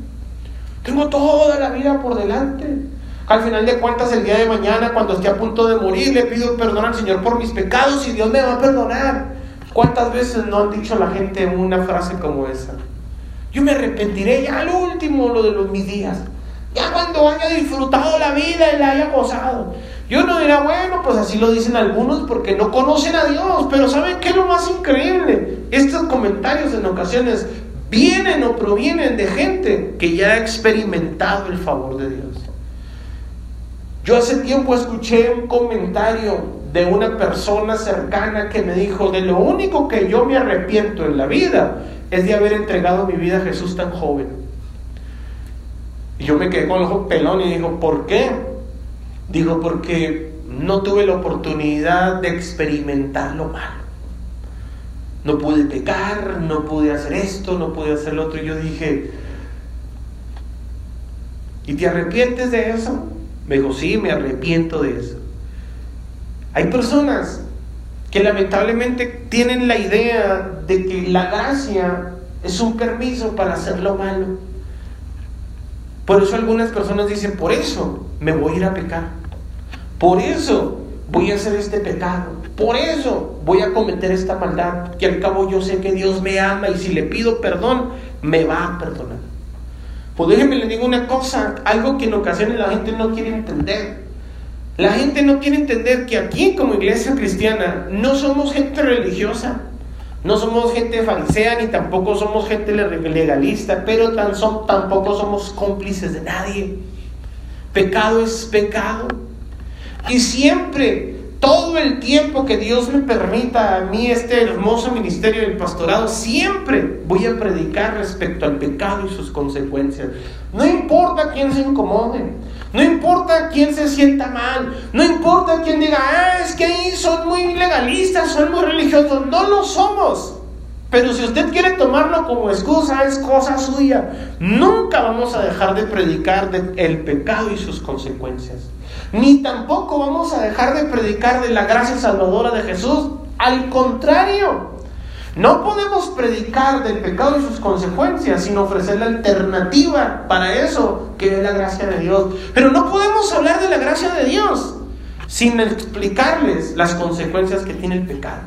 Tengo toda la vida por delante. Al final de cuentas, el día de mañana, cuando esté a punto de morir, le pido perdón al Señor por mis pecados y Dios me va a perdonar. ¿Cuántas veces no han dicho la gente una frase como esa? Yo me arrepentiré ya al último lo de los mis días. Ya cuando haya disfrutado la vida y la haya gozado. Yo no dirá, bueno, pues así lo dicen algunos porque no conocen a Dios. Pero ¿saben qué es lo más increíble? Estos comentarios en ocasiones vienen o provienen de gente que ya ha experimentado el favor de Dios. Yo hace tiempo escuché un comentario de una persona cercana que me dijo, de lo único que yo me arrepiento en la vida es de haber entregado mi vida a Jesús tan joven. Y yo me quedé con el ojo pelón y digo, ¿por qué? Digo, porque no tuve la oportunidad de experimentar lo malo. No pude pecar, no pude hacer esto, no pude hacer lo otro. Y yo dije, ¿y te arrepientes de eso? Me dijo, sí, me arrepiento de eso. Hay personas que lamentablemente tienen la idea de que la gracia es un permiso para hacer lo malo. Por eso algunas personas dicen, por eso me voy a ir a pecar. Por eso voy a hacer este pecado. Por eso voy a cometer esta maldad. Que al cabo yo sé que Dios me ama y si le pido perdón, me va a perdonar. Pues déjenme le digo una cosa, algo que en ocasiones la gente no quiere entender. La gente no quiere entender que aquí como iglesia cristiana no somos gente religiosa, no somos gente farisea ni tampoco somos gente legalista, pero tampoco somos cómplices de nadie. Pecado es pecado. Y siempre, todo el tiempo que Dios me permita a mí este hermoso ministerio del pastorado, siempre voy a predicar respecto al pecado y sus consecuencias. No importa quién se incomode. No importa quién se sienta mal, no importa quién diga, ah, es que ahí son muy legalistas, son muy religiosos. No lo somos. Pero si usted quiere tomarlo como excusa, es cosa suya. Nunca vamos a dejar de predicar el pecado y sus consecuencias. Ni tampoco vamos a dejar de predicar de la gracia salvadora de Jesús. Al contrario, no podemos predicar del pecado y sus consecuencias sin ofrecer la alternativa para eso, que es la gracia de Dios. Pero no podemos hablar de la gracia de Dios sin explicarles las consecuencias que tiene el pecado.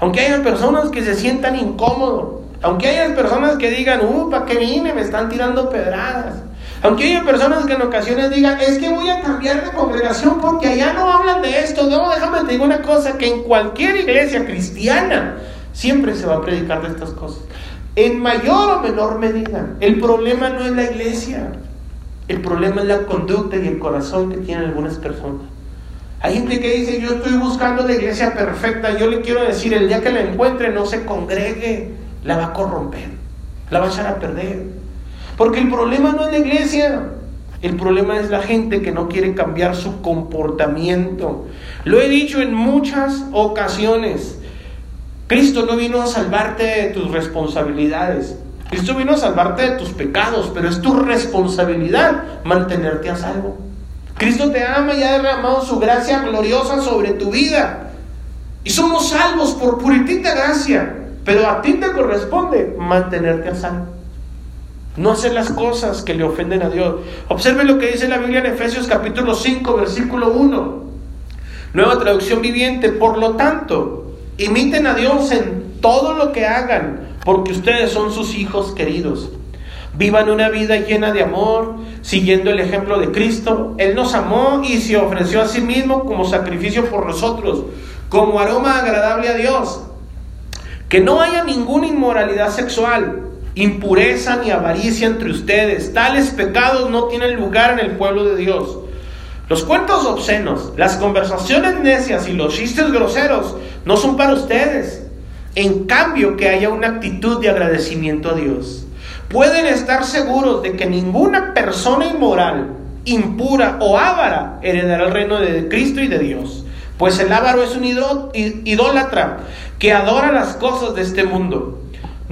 Aunque haya personas que se sientan incómodos, aunque haya personas que digan, uh, ¿para qué vine? Me están tirando pedradas. Aunque haya personas que en ocasiones digan, es que voy a cambiar de congregación porque allá no hablan de esto. No, déjame te digo una cosa, que en cualquier iglesia cristiana siempre se va a predicar de estas cosas. En mayor o menor medida. El problema no es la iglesia. El problema es la conducta y el corazón que tienen algunas personas. Hay gente que dice, yo estoy buscando la iglesia perfecta. Yo le quiero decir, el día que la encuentre, no se congregue, la va a corromper, la va a echar a perder. Porque el problema no es la iglesia, el problema es la gente que no quiere cambiar su comportamiento. Lo he dicho en muchas ocasiones. Cristo no vino a salvarte de tus responsabilidades. Cristo vino a salvarte de tus pecados, pero es tu responsabilidad mantenerte a salvo. Cristo te ama y ha derramado su gracia gloriosa sobre tu vida. Y somos salvos por puritita gracia, pero a ti te corresponde mantenerte a salvo. No hacer las cosas que le ofenden a Dios. Observe lo que dice la Biblia en Efesios capítulo 5, versículo 1. Nueva traducción viviente. Por lo tanto, imiten a Dios en todo lo que hagan, porque ustedes son sus hijos queridos. Vivan una vida llena de amor, siguiendo el ejemplo de Cristo. Él nos amó y se ofreció a sí mismo como sacrificio por nosotros, como aroma agradable a Dios. Que no haya ninguna inmoralidad sexual, impureza ni avaricia entre ustedes. Tales pecados no tienen lugar en el pueblo de Dios. Los cuentos obscenos, las conversaciones necias y los chistes groseros no son para ustedes. En cambio, que haya una actitud de agradecimiento a Dios pueden estar seguros de que ninguna persona inmoral, impura o ávara heredará el reino de Cristo y de Dios. Pues el ávaro es un idólatra que adora las cosas de este mundo.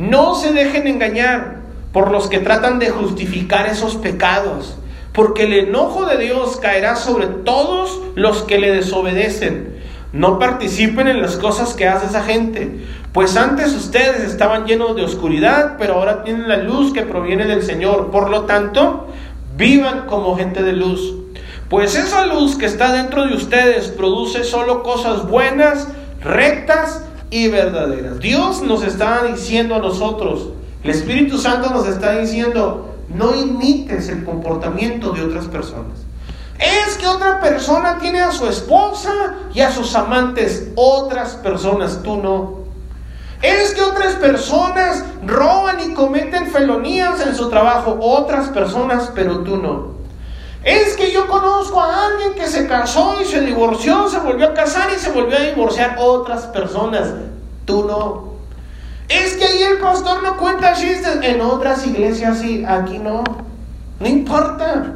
No se dejen engañar por los que tratan de justificar esos pecados, porque el enojo de Dios caerá sobre todos los que le desobedecen. No participen en las cosas que hace esa gente, pues antes ustedes estaban llenos de oscuridad, pero ahora tienen la luz que proviene del Señor. Por lo tanto, vivan como gente de luz. Pues esa luz que está dentro de ustedes produce solo cosas buenas, rectas y verdaderas. Dios nos está diciendo a nosotros, el Espíritu Santo nos está diciendo, no imites el comportamiento de otras personas. Es que otra persona tiene a su esposa y a sus amantes, otras personas, tú no. Es que otras personas roban y cometen felonías en su trabajo, otras personas, pero tú no. Es que yo conozco a alguien que se casó y se divorció, se volvió a casar y se volvió a divorciar, otras personas, tú no. Es que ahí el pastor no cuenta chistes, en otras iglesias sí, aquí no. No importa.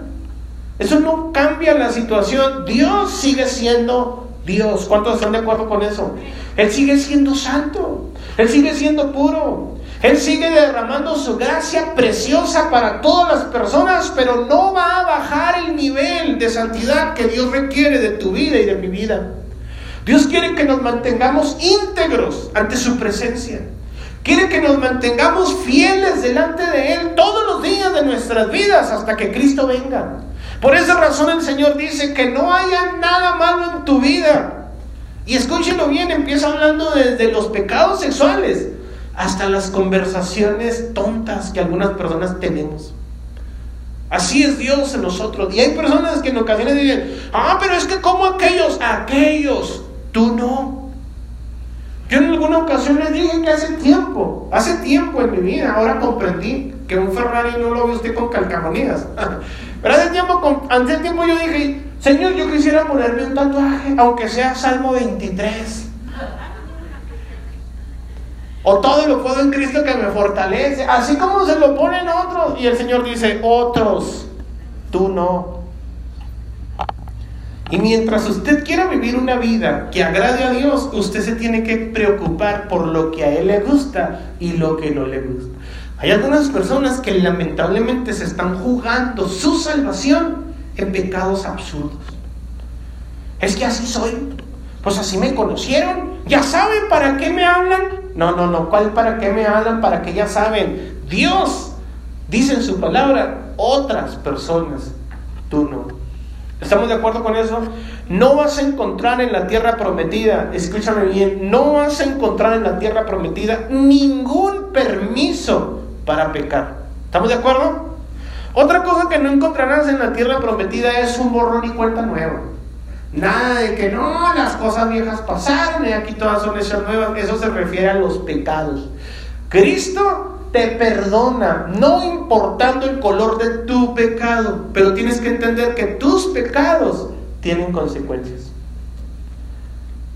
Eso no cambia la situación. Dios sigue siendo Dios. ¿Cuántos están de acuerdo con eso? Él sigue siendo santo. Él sigue siendo puro. Él sigue derramando su gracia preciosa para todas las personas, pero no va a bajar el nivel de santidad que Dios requiere de tu vida y de mi vida. Dios quiere que nos mantengamos íntegros ante su presencia. Quiere que nos mantengamos fieles delante de Él todos los días de nuestras vidas hasta que Cristo venga. Por esa razón el Señor dice que no haya nada malo en tu vida y escúchenlo bien, empieza hablando desde los pecados sexuales hasta las conversaciones tontas que algunas personas tenemos. Así es Dios en nosotros. Y hay personas que en ocasiones dicen, ah, pero es que como aquellos, aquellos, tú no. Yo en alguna ocasión les dije que hace tiempo, hace tiempo en mi vida, ahora comprendí que un Ferrari no lo ve usted con calcamonías. (laughs) Pero hace tiempo, hace tiempo yo dije, Señor, yo quisiera ponerme un tatuaje, aunque sea Salmo 23. O todo lo puedo en Cristo que me fortalece. Así como se lo ponen otros. Y el Señor dice, otros, tú no. Y mientras usted quiera vivir una vida que agrade a Dios, usted se tiene que preocupar por lo que a Él le gusta y lo que no le gusta. Hay algunas personas que lamentablemente se están jugando su salvación en pecados absurdos. Es que así soy. Pues así me conocieron. Ya saben para qué me hablan. No, no, no. ¿Cuál para qué me hablan? Para que ya saben. Dios dice en su palabra otras personas. Tú no. ¿Estamos de acuerdo con eso? No vas a encontrar en la tierra prometida, escúchame bien, no vas a encontrar en la tierra prometida ningún permiso para pecar. ¿Estamos de acuerdo? Otra cosa que no encontrarás en la tierra prometida es un borrón y cuenta nueva. Nada de que no, las cosas viejas pasaron y aquí todas son hechas nuevas. Eso se refiere a los pecados. Cristo te perdona, no importando el color de tu pecado, pero tienes que entender que tus pecados tienen consecuencias.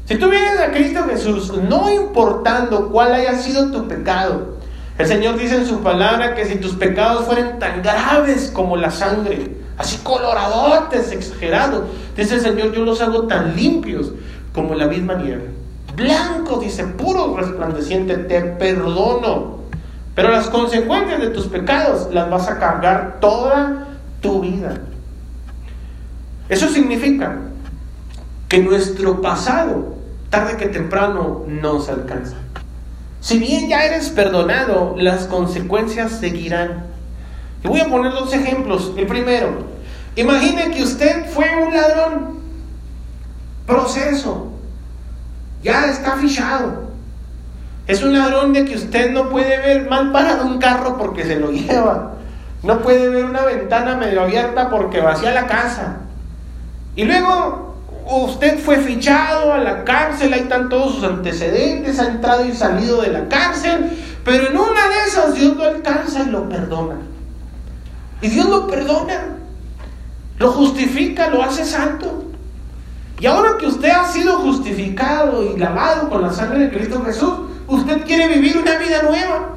Si tú vienes a Cristo Jesús, no importando cuál haya sido tu pecado, el Señor dice en su palabra que si tus pecados fueran tan graves como la sangre, así coloradotes, exagerados, dice el Señor, yo los hago tan limpios como la misma nieve. Blanco, dice, puro, resplandeciente, te perdono. Pero las consecuencias de tus pecados las vas a cargar toda tu vida. Eso significa que nuestro pasado, tarde que temprano, nos alcanza. Si bien ya eres perdonado, las consecuencias seguirán. Y voy a poner dos ejemplos. El primero, imagine que usted fue un ladrón. Proceso. Ya está fichado. Es un ladrón de que usted no puede ver mal parado un carro porque se lo (laughs) lleva. No puede ver una ventana medio abierta porque vacía la casa. Y luego usted fue fichado a la cárcel, ahí están todos sus antecedentes, ha entrado y salido de la cárcel, pero en una de esas Dios lo alcanza y lo perdona. Y Dios lo perdona, lo justifica, lo hace santo. Y ahora que usted ha sido justificado y lavado con la sangre de Cristo Jesús, usted quiere vivir una vida nueva.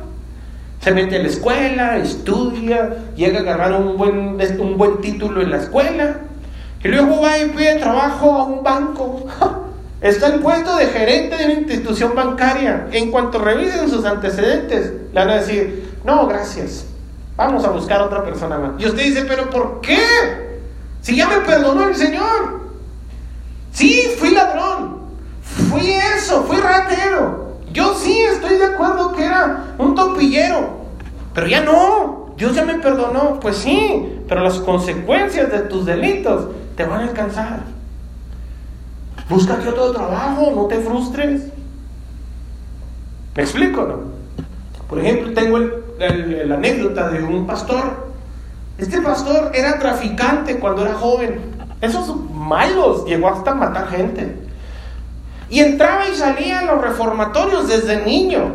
Se mete a la escuela, estudia, llega a agarrar un buen, un buen título en la escuela, y luego va y pide trabajo a un banco. (laughs) Está el puesto de gerente de una institución bancaria. En cuanto revisen sus antecedentes, le van a decir, no, gracias, vamos a buscar a otra persona más. Y usted dice, pero ¿por qué? Si ya me perdonó el Señor. Sí, fui ladrón, fui eso, fui ratero. Yo sí estoy de acuerdo que era un topillero, pero ya no. Dios ya me perdonó, pues sí, pero las consecuencias de tus delitos te van a alcanzar. Búscate otro trabajo, no te frustres. ¿Me explico, no? Por ejemplo, tengo la anécdota de un pastor. Este pastor era traficante cuando era joven. Esos malos llegó hasta matar gente. Y entraba y salía en los reformatorios desde niño.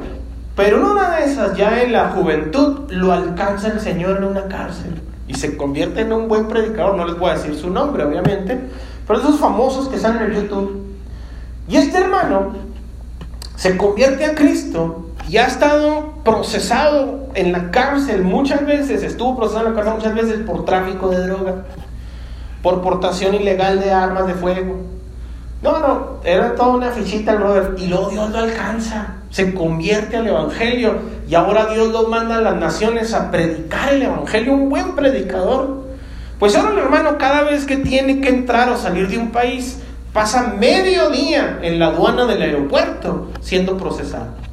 Pero una de esas, ya en la juventud, lo alcanza el Señor en una cárcel y se convierte en un buen predicador, no les voy a decir su nombre obviamente, pero esos famosos que están en el YouTube. Y este hermano se convierte a Cristo y ha estado procesado en la cárcel muchas veces, estuvo procesado en la cárcel muchas veces por tráfico de droga, por portación ilegal de armas de fuego. No, no, era toda una fichita el brother. Y luego Dios lo alcanza, se convierte al Evangelio. Y ahora Dios lo manda a las naciones a predicar el Evangelio, un buen predicador. Pues ahora el hermano cada vez que tiene que entrar o salir de un país, pasa medio día en la aduana del aeropuerto siendo procesado.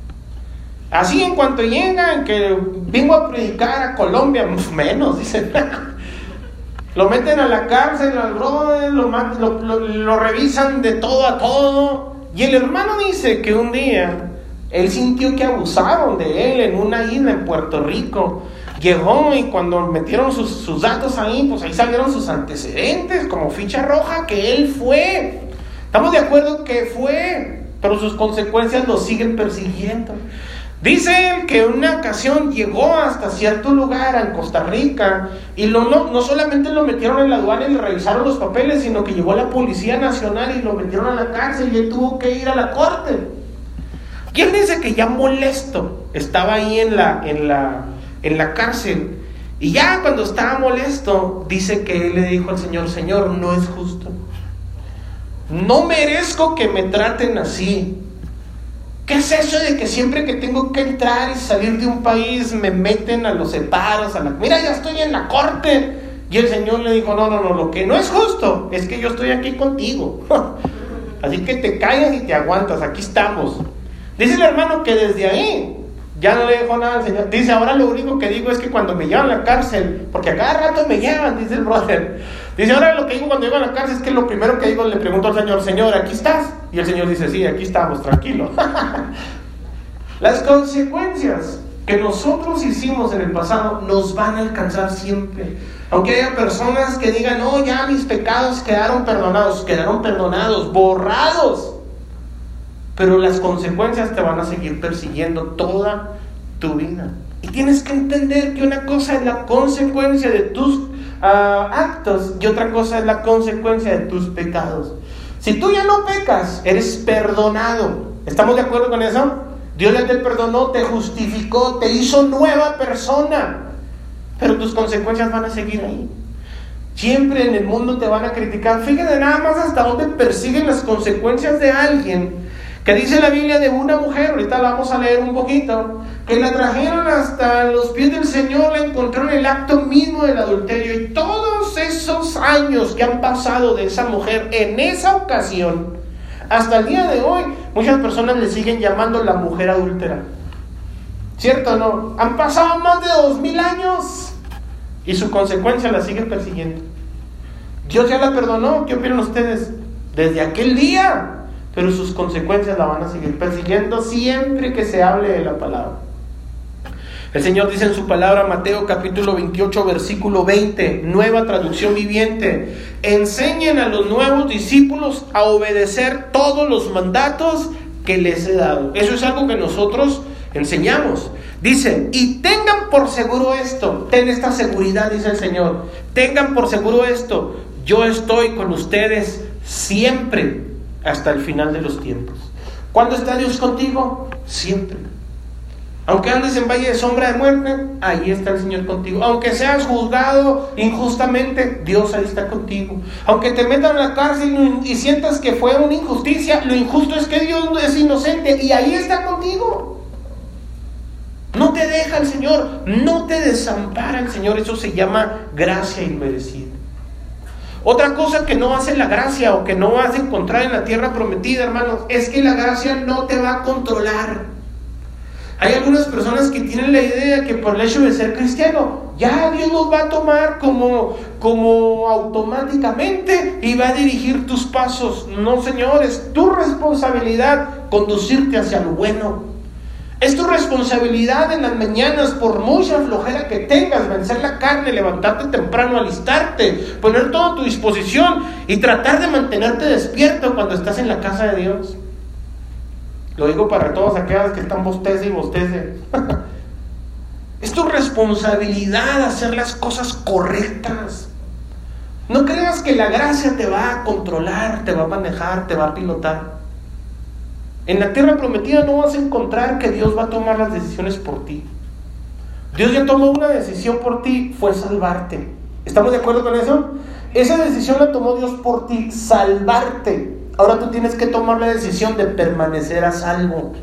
Así en cuanto llega, en que vengo a predicar a Colombia, (laughs) menos, dice. Lo meten a la cárcel, al brother, lo, lo, lo, revisan de todo a todo. Y el hermano dice que un día él sintió que abusaron de él en una isla en Puerto Rico. Llegó y cuando metieron sus, sus datos ahí, pues ahí salieron sus antecedentes como ficha roja que él fue. Estamos de acuerdo que fue, pero sus consecuencias lo siguen persiguiendo. Dice él que en una ocasión llegó hasta cierto lugar en Costa Rica y no, no solamente lo metieron en la aduana y le revisaron los papeles, sino que llegó la Policía Nacional y lo metieron a la cárcel y él tuvo que ir a la corte. ¿Quién dice que ya molesto estaba ahí en la, en la, en la cárcel? Y ya cuando estaba molesto, dice que él le dijo al Señor, Señor, no es justo. No merezco que me traten así. ¿Qué es eso de que siempre que tengo que entrar y salir de un país me meten a los separos? Mira, ya estoy en la corte. Y el Señor le dijo, no, no, no, lo que no es justo es que yo estoy aquí contigo. (laughs) Así que te callas y te aguantas, aquí estamos. Dice el hermano que desde ahí ya no le dijo nada al Señor. Dice, ahora lo único que digo es que cuando me llevan a la cárcel, porque a cada rato me llevan, dice el brother. Dice, ahora lo que digo cuando llego a la cárcel es que lo primero que digo le pregunto al Señor, Señor, ¿aquí estás? Y el Señor dice, sí, aquí estamos, tranquilo. (laughs) Las consecuencias que nosotros hicimos en el pasado nos van a alcanzar siempre. Aunque haya personas que digan, no, ya mis pecados quedaron perdonados, quedaron perdonados, borrados. Pero las consecuencias te van a seguir persiguiendo toda tu vida. Y tienes que entender que una cosa es la consecuencia de tus ah, actos y otra cosa es la consecuencia de tus pecados. Si tú ya no pecas, eres perdonado. ¿Estamos de acuerdo con eso? Dios ya te perdonó, te justificó, te hizo nueva persona. Pero tus consecuencias van a seguir ahí. Siempre en el mundo te van a criticar. Fíjate nada más hasta dónde persiguen las consecuencias de alguien que dice la Biblia de una mujer, ahorita la vamos a leer un poquito, que la trajeron hasta los pies del Señor, la encontraron en el acto mismo del adulterio. Y todos esos años que han pasado de esa mujer en esa ocasión, hasta el día de hoy, muchas personas le siguen llamando la mujer adúltera. ¿Cierto o no? Han pasado más de dos mil años. y su consecuencia la sigue persiguiendo. Dios ya la perdonó, ¿qué opinan ustedes? Desde aquel día, pero sus consecuencias la van a seguir persiguiendo siempre que se hable de la palabra. El Señor dice en su palabra, Mateo capítulo 28, versículo 20, nueva traducción viviente, enseñen a los nuevos discípulos a obedecer todos los mandatos que les he dado. Eso es algo que nosotros enseñamos. Dice, y tengan por seguro esto, ten esta seguridad, dice el Señor, tengan por seguro esto, yo estoy con ustedes siempre hasta el final de los tiempos. ¿Cuándo está Dios contigo? Siempre. Aunque andes en valle de sombra de muerte, ahí está el Señor contigo. Aunque seas juzgado injustamente, Dios ahí está contigo. Aunque te metan en la cárcel y sientas que fue una injusticia, lo injusto es que Dios es inocente y ahí está contigo. No te deja el Señor, no te desampara el Señor. Eso se llama gracia inmerecida. Otra cosa que no hace la gracia o que no vas a encontrar en la tierra prometida, hermanos, es que la gracia no te va a controlar. Hay algunas personas que tienen la idea que por el hecho de ser cristiano, ya Dios los va a tomar como, como automáticamente y va a dirigir tus pasos. No, señores, tu responsabilidad conducirte hacia lo bueno. Es tu responsabilidad en las mañanas, por mucha flojera que tengas, vencer la carne, levantarte temprano, alistarte, poner todo a tu disposición y tratar de mantenerte despierto cuando estás en la casa de Dios. Lo digo para todos aquellos que están bostece y bostece. (laughs) es tu responsabilidad hacer las cosas correctas. No creas que la gracia te va a controlar, te va a manejar, te va a pilotar. En la tierra prometida no vas a encontrar que Dios va a tomar las decisiones por ti. Dios ya tomó una decisión por ti, fue salvarte. ¿Estamos de acuerdo con eso? Esa decisión la tomó Dios por ti, salvarte. Ahora tú tienes que tomar la decisión de permanecer a salvo.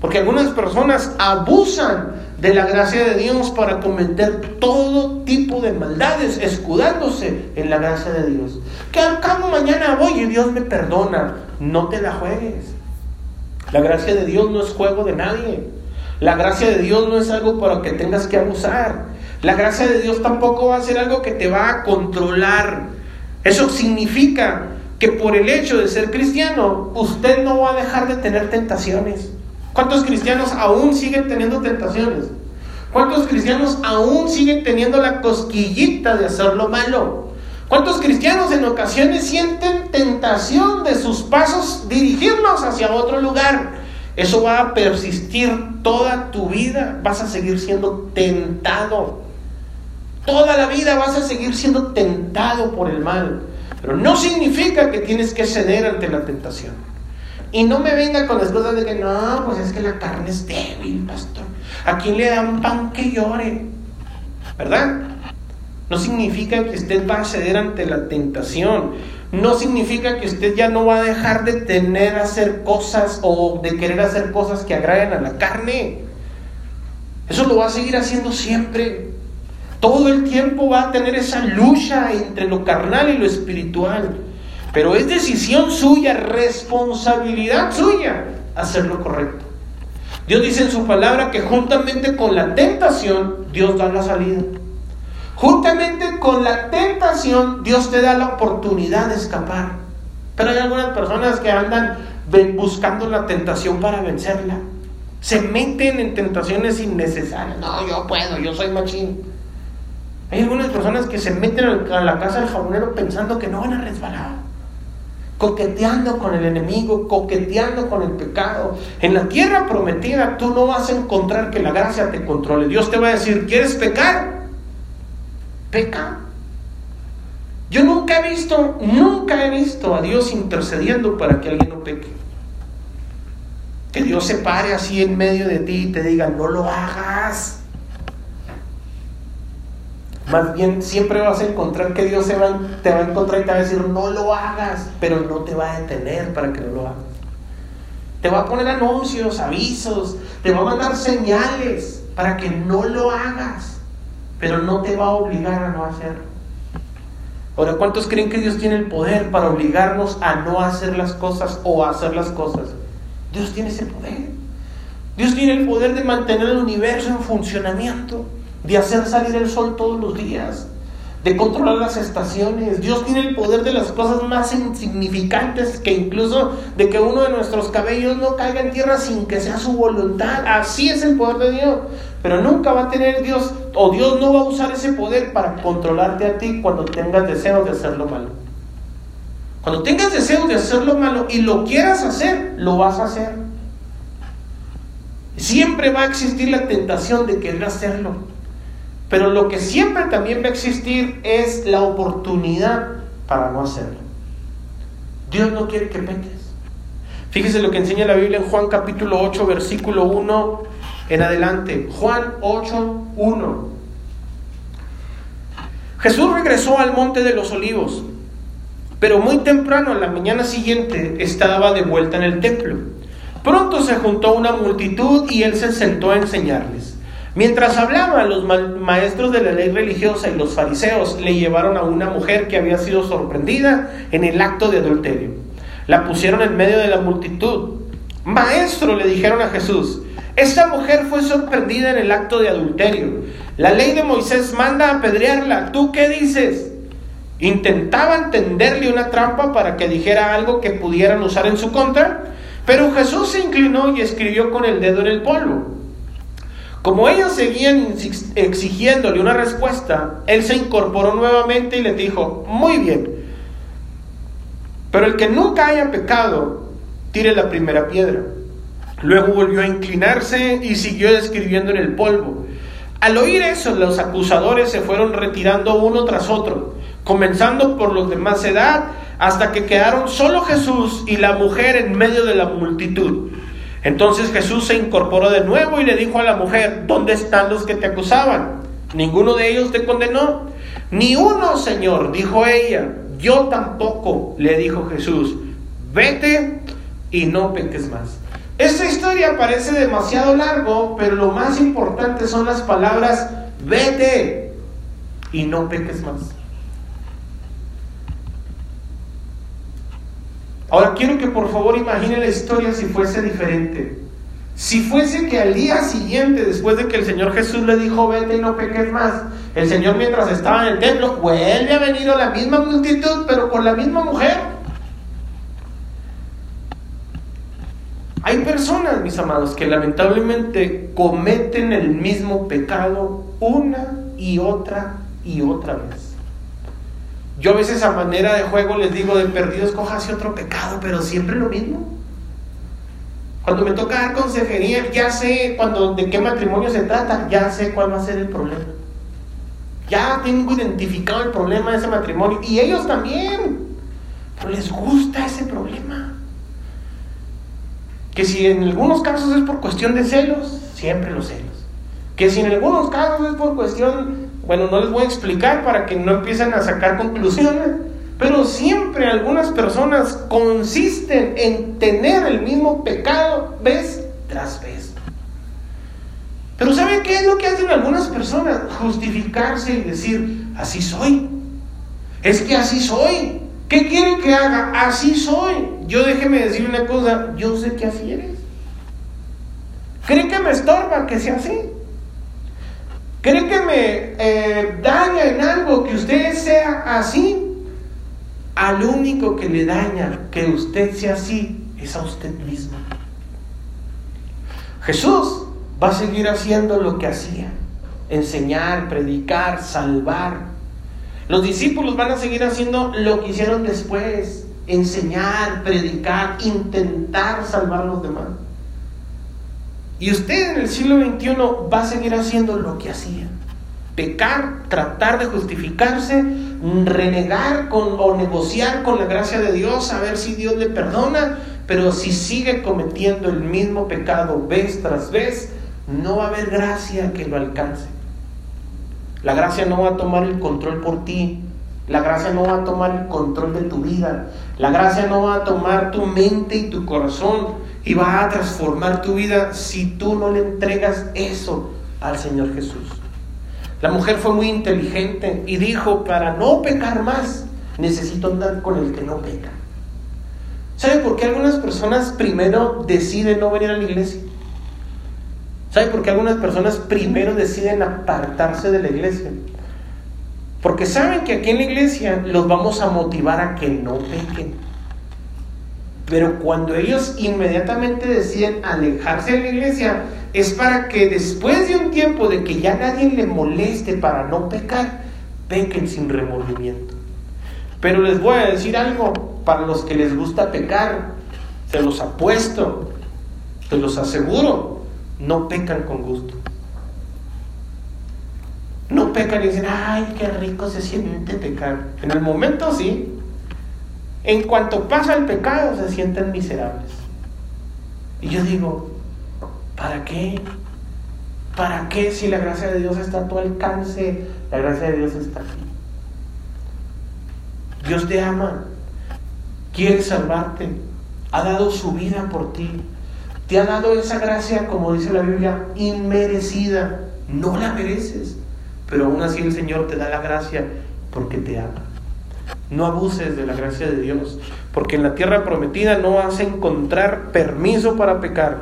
Porque algunas personas abusan de la gracia de Dios para cometer todo tipo de maldades, escudándose en la gracia de Dios. Que al cabo mañana voy y Dios me perdona. No te la juegues. La gracia de Dios no es juego de nadie. La gracia de Dios no es algo para que tengas que abusar. La gracia de Dios tampoco va a ser algo que te va a controlar. Eso significa que por el hecho de ser cristiano, usted no va a dejar de tener tentaciones. ¿Cuántos cristianos aún siguen teniendo tentaciones? ¿Cuántos cristianos aún siguen teniendo la cosquillita de hacer lo malo? ¿Cuántos cristianos en ocasiones sienten tentación de sus pasos dirigirlos hacia otro lugar? Eso va a persistir toda tu vida. Vas a seguir siendo tentado. Toda la vida vas a seguir siendo tentado por el mal. Pero no significa que tienes que ceder ante la tentación. Y no me venga con las cosas de que no, pues es que la carne es débil, pastor. ¿A quién le da un pan que llore? ¿Verdad? No significa que usted va a ceder ante la tentación. No significa que usted ya no va a dejar de tener hacer cosas o de querer hacer cosas que agraden a la carne. Eso lo va a seguir haciendo siempre. Todo el tiempo va a tener esa lucha entre lo carnal y lo espiritual. Pero es decisión suya, responsabilidad suya hacer lo correcto. Dios dice en su palabra que juntamente con la tentación, Dios da la salida. Juntamente con la tentación, Dios te da la oportunidad de escapar. Pero hay algunas personas que andan buscando la tentación para vencerla. Se meten en tentaciones innecesarias. No, yo puedo, yo soy machín. Hay algunas personas que se meten a la casa del jabonero pensando que no van a resbalar. Coqueteando con el enemigo, coqueteando con el pecado. En la tierra prometida tú no vas a encontrar que la gracia te controle. Dios te va a decir, ¿quieres pecar? Peca. Yo nunca he visto, nunca he visto a Dios intercediendo para que alguien no peque. Que Dios se pare así en medio de ti y te diga, no lo hagas. Más bien siempre vas a encontrar que Dios se va, te va a encontrar y te va a decir, no lo hagas, pero no te va a detener para que no lo hagas. Te va a poner anuncios, avisos, te va a mandar señales para que no lo hagas, pero no te va a obligar a no hacerlo. Ahora, ¿cuántos creen que Dios tiene el poder para obligarnos a no hacer las cosas o a hacer las cosas? Dios tiene ese poder. Dios tiene el poder de mantener el universo en funcionamiento. de hacer salir el sol todos los días, de controlar las estaciones. Dios tiene el poder de las cosas más insignificantes que incluso de que uno de nuestros cabellos no caiga en tierra sin que sea su voluntad. Así es el poder de Dios. Pero nunca va a tener Dios, o Dios no va a usar ese poder para controlarte a ti cuando tengas deseos de hacer lo malo. Cuando tengas deseos de hacer lo malo y lo quieras hacer, lo vas a hacer. Siempre va a existir la tentación de querer hacerlo. Pero lo que siempre también va a existir es la oportunidad para no hacerlo. Dios no quiere que peques. Fíjese lo que enseña la Biblia en Juan capítulo 8, versículo 1 en adelante. Juan 8, 1. Jesús regresó al monte de los olivos, pero muy temprano, la mañana siguiente, estaba de vuelta en el templo. Pronto se juntó una multitud y él se sentó a enseñarles. Mientras hablaban, los maestros de la ley religiosa y los fariseos le llevaron a una mujer que había sido sorprendida en el acto de adulterio. La pusieron en medio de la multitud. Maestro, le dijeron a Jesús, esta mujer fue sorprendida en el acto de adulterio. La ley de Moisés manda a apedrearla. ¿Tú qué dices? Intentaban tenderle una trampa para que dijera algo que pudieran usar en su contra, pero Jesús se inclinó y escribió con el dedo en el polvo. Como ellos seguían exigiéndole una respuesta, él se incorporó nuevamente y les dijo, muy bien, pero el que nunca haya pecado, tire la primera piedra. Luego volvió a inclinarse y siguió escribiendo en el polvo. Al oír eso, los acusadores se fueron retirando uno tras otro, comenzando por los de más edad, hasta que quedaron solo Jesús y la mujer en medio de la multitud. Entonces Jesús se incorporó de nuevo y le dijo a la mujer, ¿dónde están los que te acusaban? ¿Ninguno de ellos te condenó? Ni uno, Señor, dijo ella. Yo tampoco, le dijo Jesús. Vete y no peques más. Esta historia parece demasiado largo, pero lo más importante son las palabras, vete y no peques más. Ahora quiero que por favor imagine la historia si fuese diferente. Si fuese que al día siguiente, después de que el Señor Jesús le dijo, vete y no peques más, el Señor mientras estaba en el templo vuelve a venir a la misma multitud, pero con la misma mujer. Hay personas, mis amados, que lamentablemente cometen el mismo pecado una y otra y otra vez. Yo a veces a manera de juego les digo, de perdido escojase otro pecado, pero siempre lo mismo. Cuando me toca dar consejería, ya sé cuando, de qué matrimonio se trata, ya sé cuál va a ser el problema. Ya tengo identificado el problema de ese matrimonio. Y ellos también. Pero les gusta ese problema. Que si en algunos casos es por cuestión de celos, siempre los celos. Que si en algunos casos es por cuestión bueno, no les voy a explicar para que no empiecen a sacar conclusiones, pero siempre algunas personas consisten en tener el mismo pecado vez tras vez. Pero ¿saben qué es lo que hacen algunas personas? Justificarse y decir, así soy. Es que así soy. ¿Qué quieren que haga? Así soy. Yo déjeme decir una cosa, yo sé que así eres. ¿Creen que me estorba que sea así? ¿Cree que me eh, daña en algo que usted sea así? Al único que le daña que usted sea así es a usted mismo. Jesús va a seguir haciendo lo que hacía. Enseñar, predicar, salvar. Los discípulos van a seguir haciendo lo que hicieron después. Enseñar, predicar, intentar salvar a los demás. Y usted en el siglo XXI va a seguir haciendo lo que hacía. Pecar, tratar de justificarse, renegar o negociar con la gracia de Dios, a ver si Dios le perdona, pero si sigue cometiendo el mismo pecado vez tras vez, no va a haber gracia que lo alcance. La gracia no va a tomar el control por ti. La gracia no va a tomar el control de tu vida. La gracia no va a tomar tu mente y tu corazón y va a transformar tu vida si tú no le entregas eso al Señor Jesús. La mujer fue muy inteligente y dijo, para no pecar más, necesito andar con el que no peca. ¿Sabe por qué algunas personas primero deciden no venir a la iglesia? ¿Sabe por qué algunas personas primero deciden apartarse de la iglesia? Porque saben que aquí en la iglesia los vamos a motivar a que no pequen. Pero cuando ellos inmediatamente deciden alejarse de la iglesia, es para que después de un tiempo de que ya nadie le moleste para no pecar, pequen sin remordimiento. Pero les voy a decir algo, para los que les gusta pecar, se los apuesto, se los aseguro, no pecan con gusto. No pecan y dicen, ay, qué rico se siente pecar. En el momento sí. En cuanto pasa el pecado, se sienten miserables. Y yo digo, ¿para qué? ¿Para qué si la gracia de Dios está a tu alcance? La gracia de Dios está aquí. Dios te ama, quiere salvarte, ha dado su vida por ti, te ha dado esa gracia, como dice la Biblia, inmerecida. No la mereces, pero aún así el Señor te da la gracia porque te ama. No abuses de la gracia de Dios, porque en la tierra prometida no vas a encontrar permiso para pecar,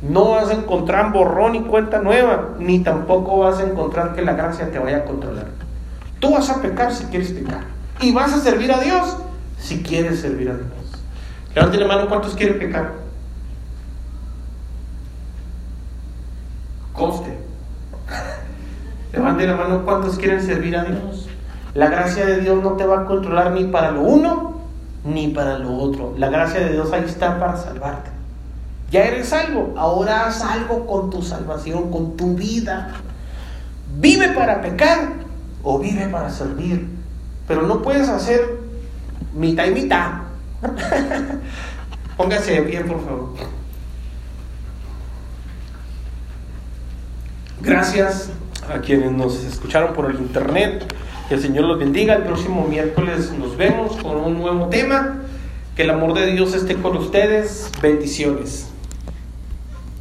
no vas a encontrar borrón y cuenta nueva, ni tampoco vas a encontrar que la gracia te vaya a controlar. Tú vas a pecar si quieres pecar, y vas a servir a Dios si quieres servir a Dios. Levante la mano, ¿cuántos quieren pecar? Coste. (laughs) Levante la mano, ¿cuántos quieren servir a Dios? La gracia de Dios no te va a controlar ni para lo uno ni para lo otro. La gracia de Dios ahí está para salvarte. Ya eres salvo, ahora haz algo con tu salvación, con tu vida. Vive para pecar o vive para servir. Pero no puedes hacer mitad y mitad. (laughs) Póngase de pie, por favor. Gracias a quienes nos escucharon por el internet. Que el Señor los bendiga. El próximo miércoles nos vemos con un nuevo tema. Que el amor de Dios esté con ustedes. Bendiciones.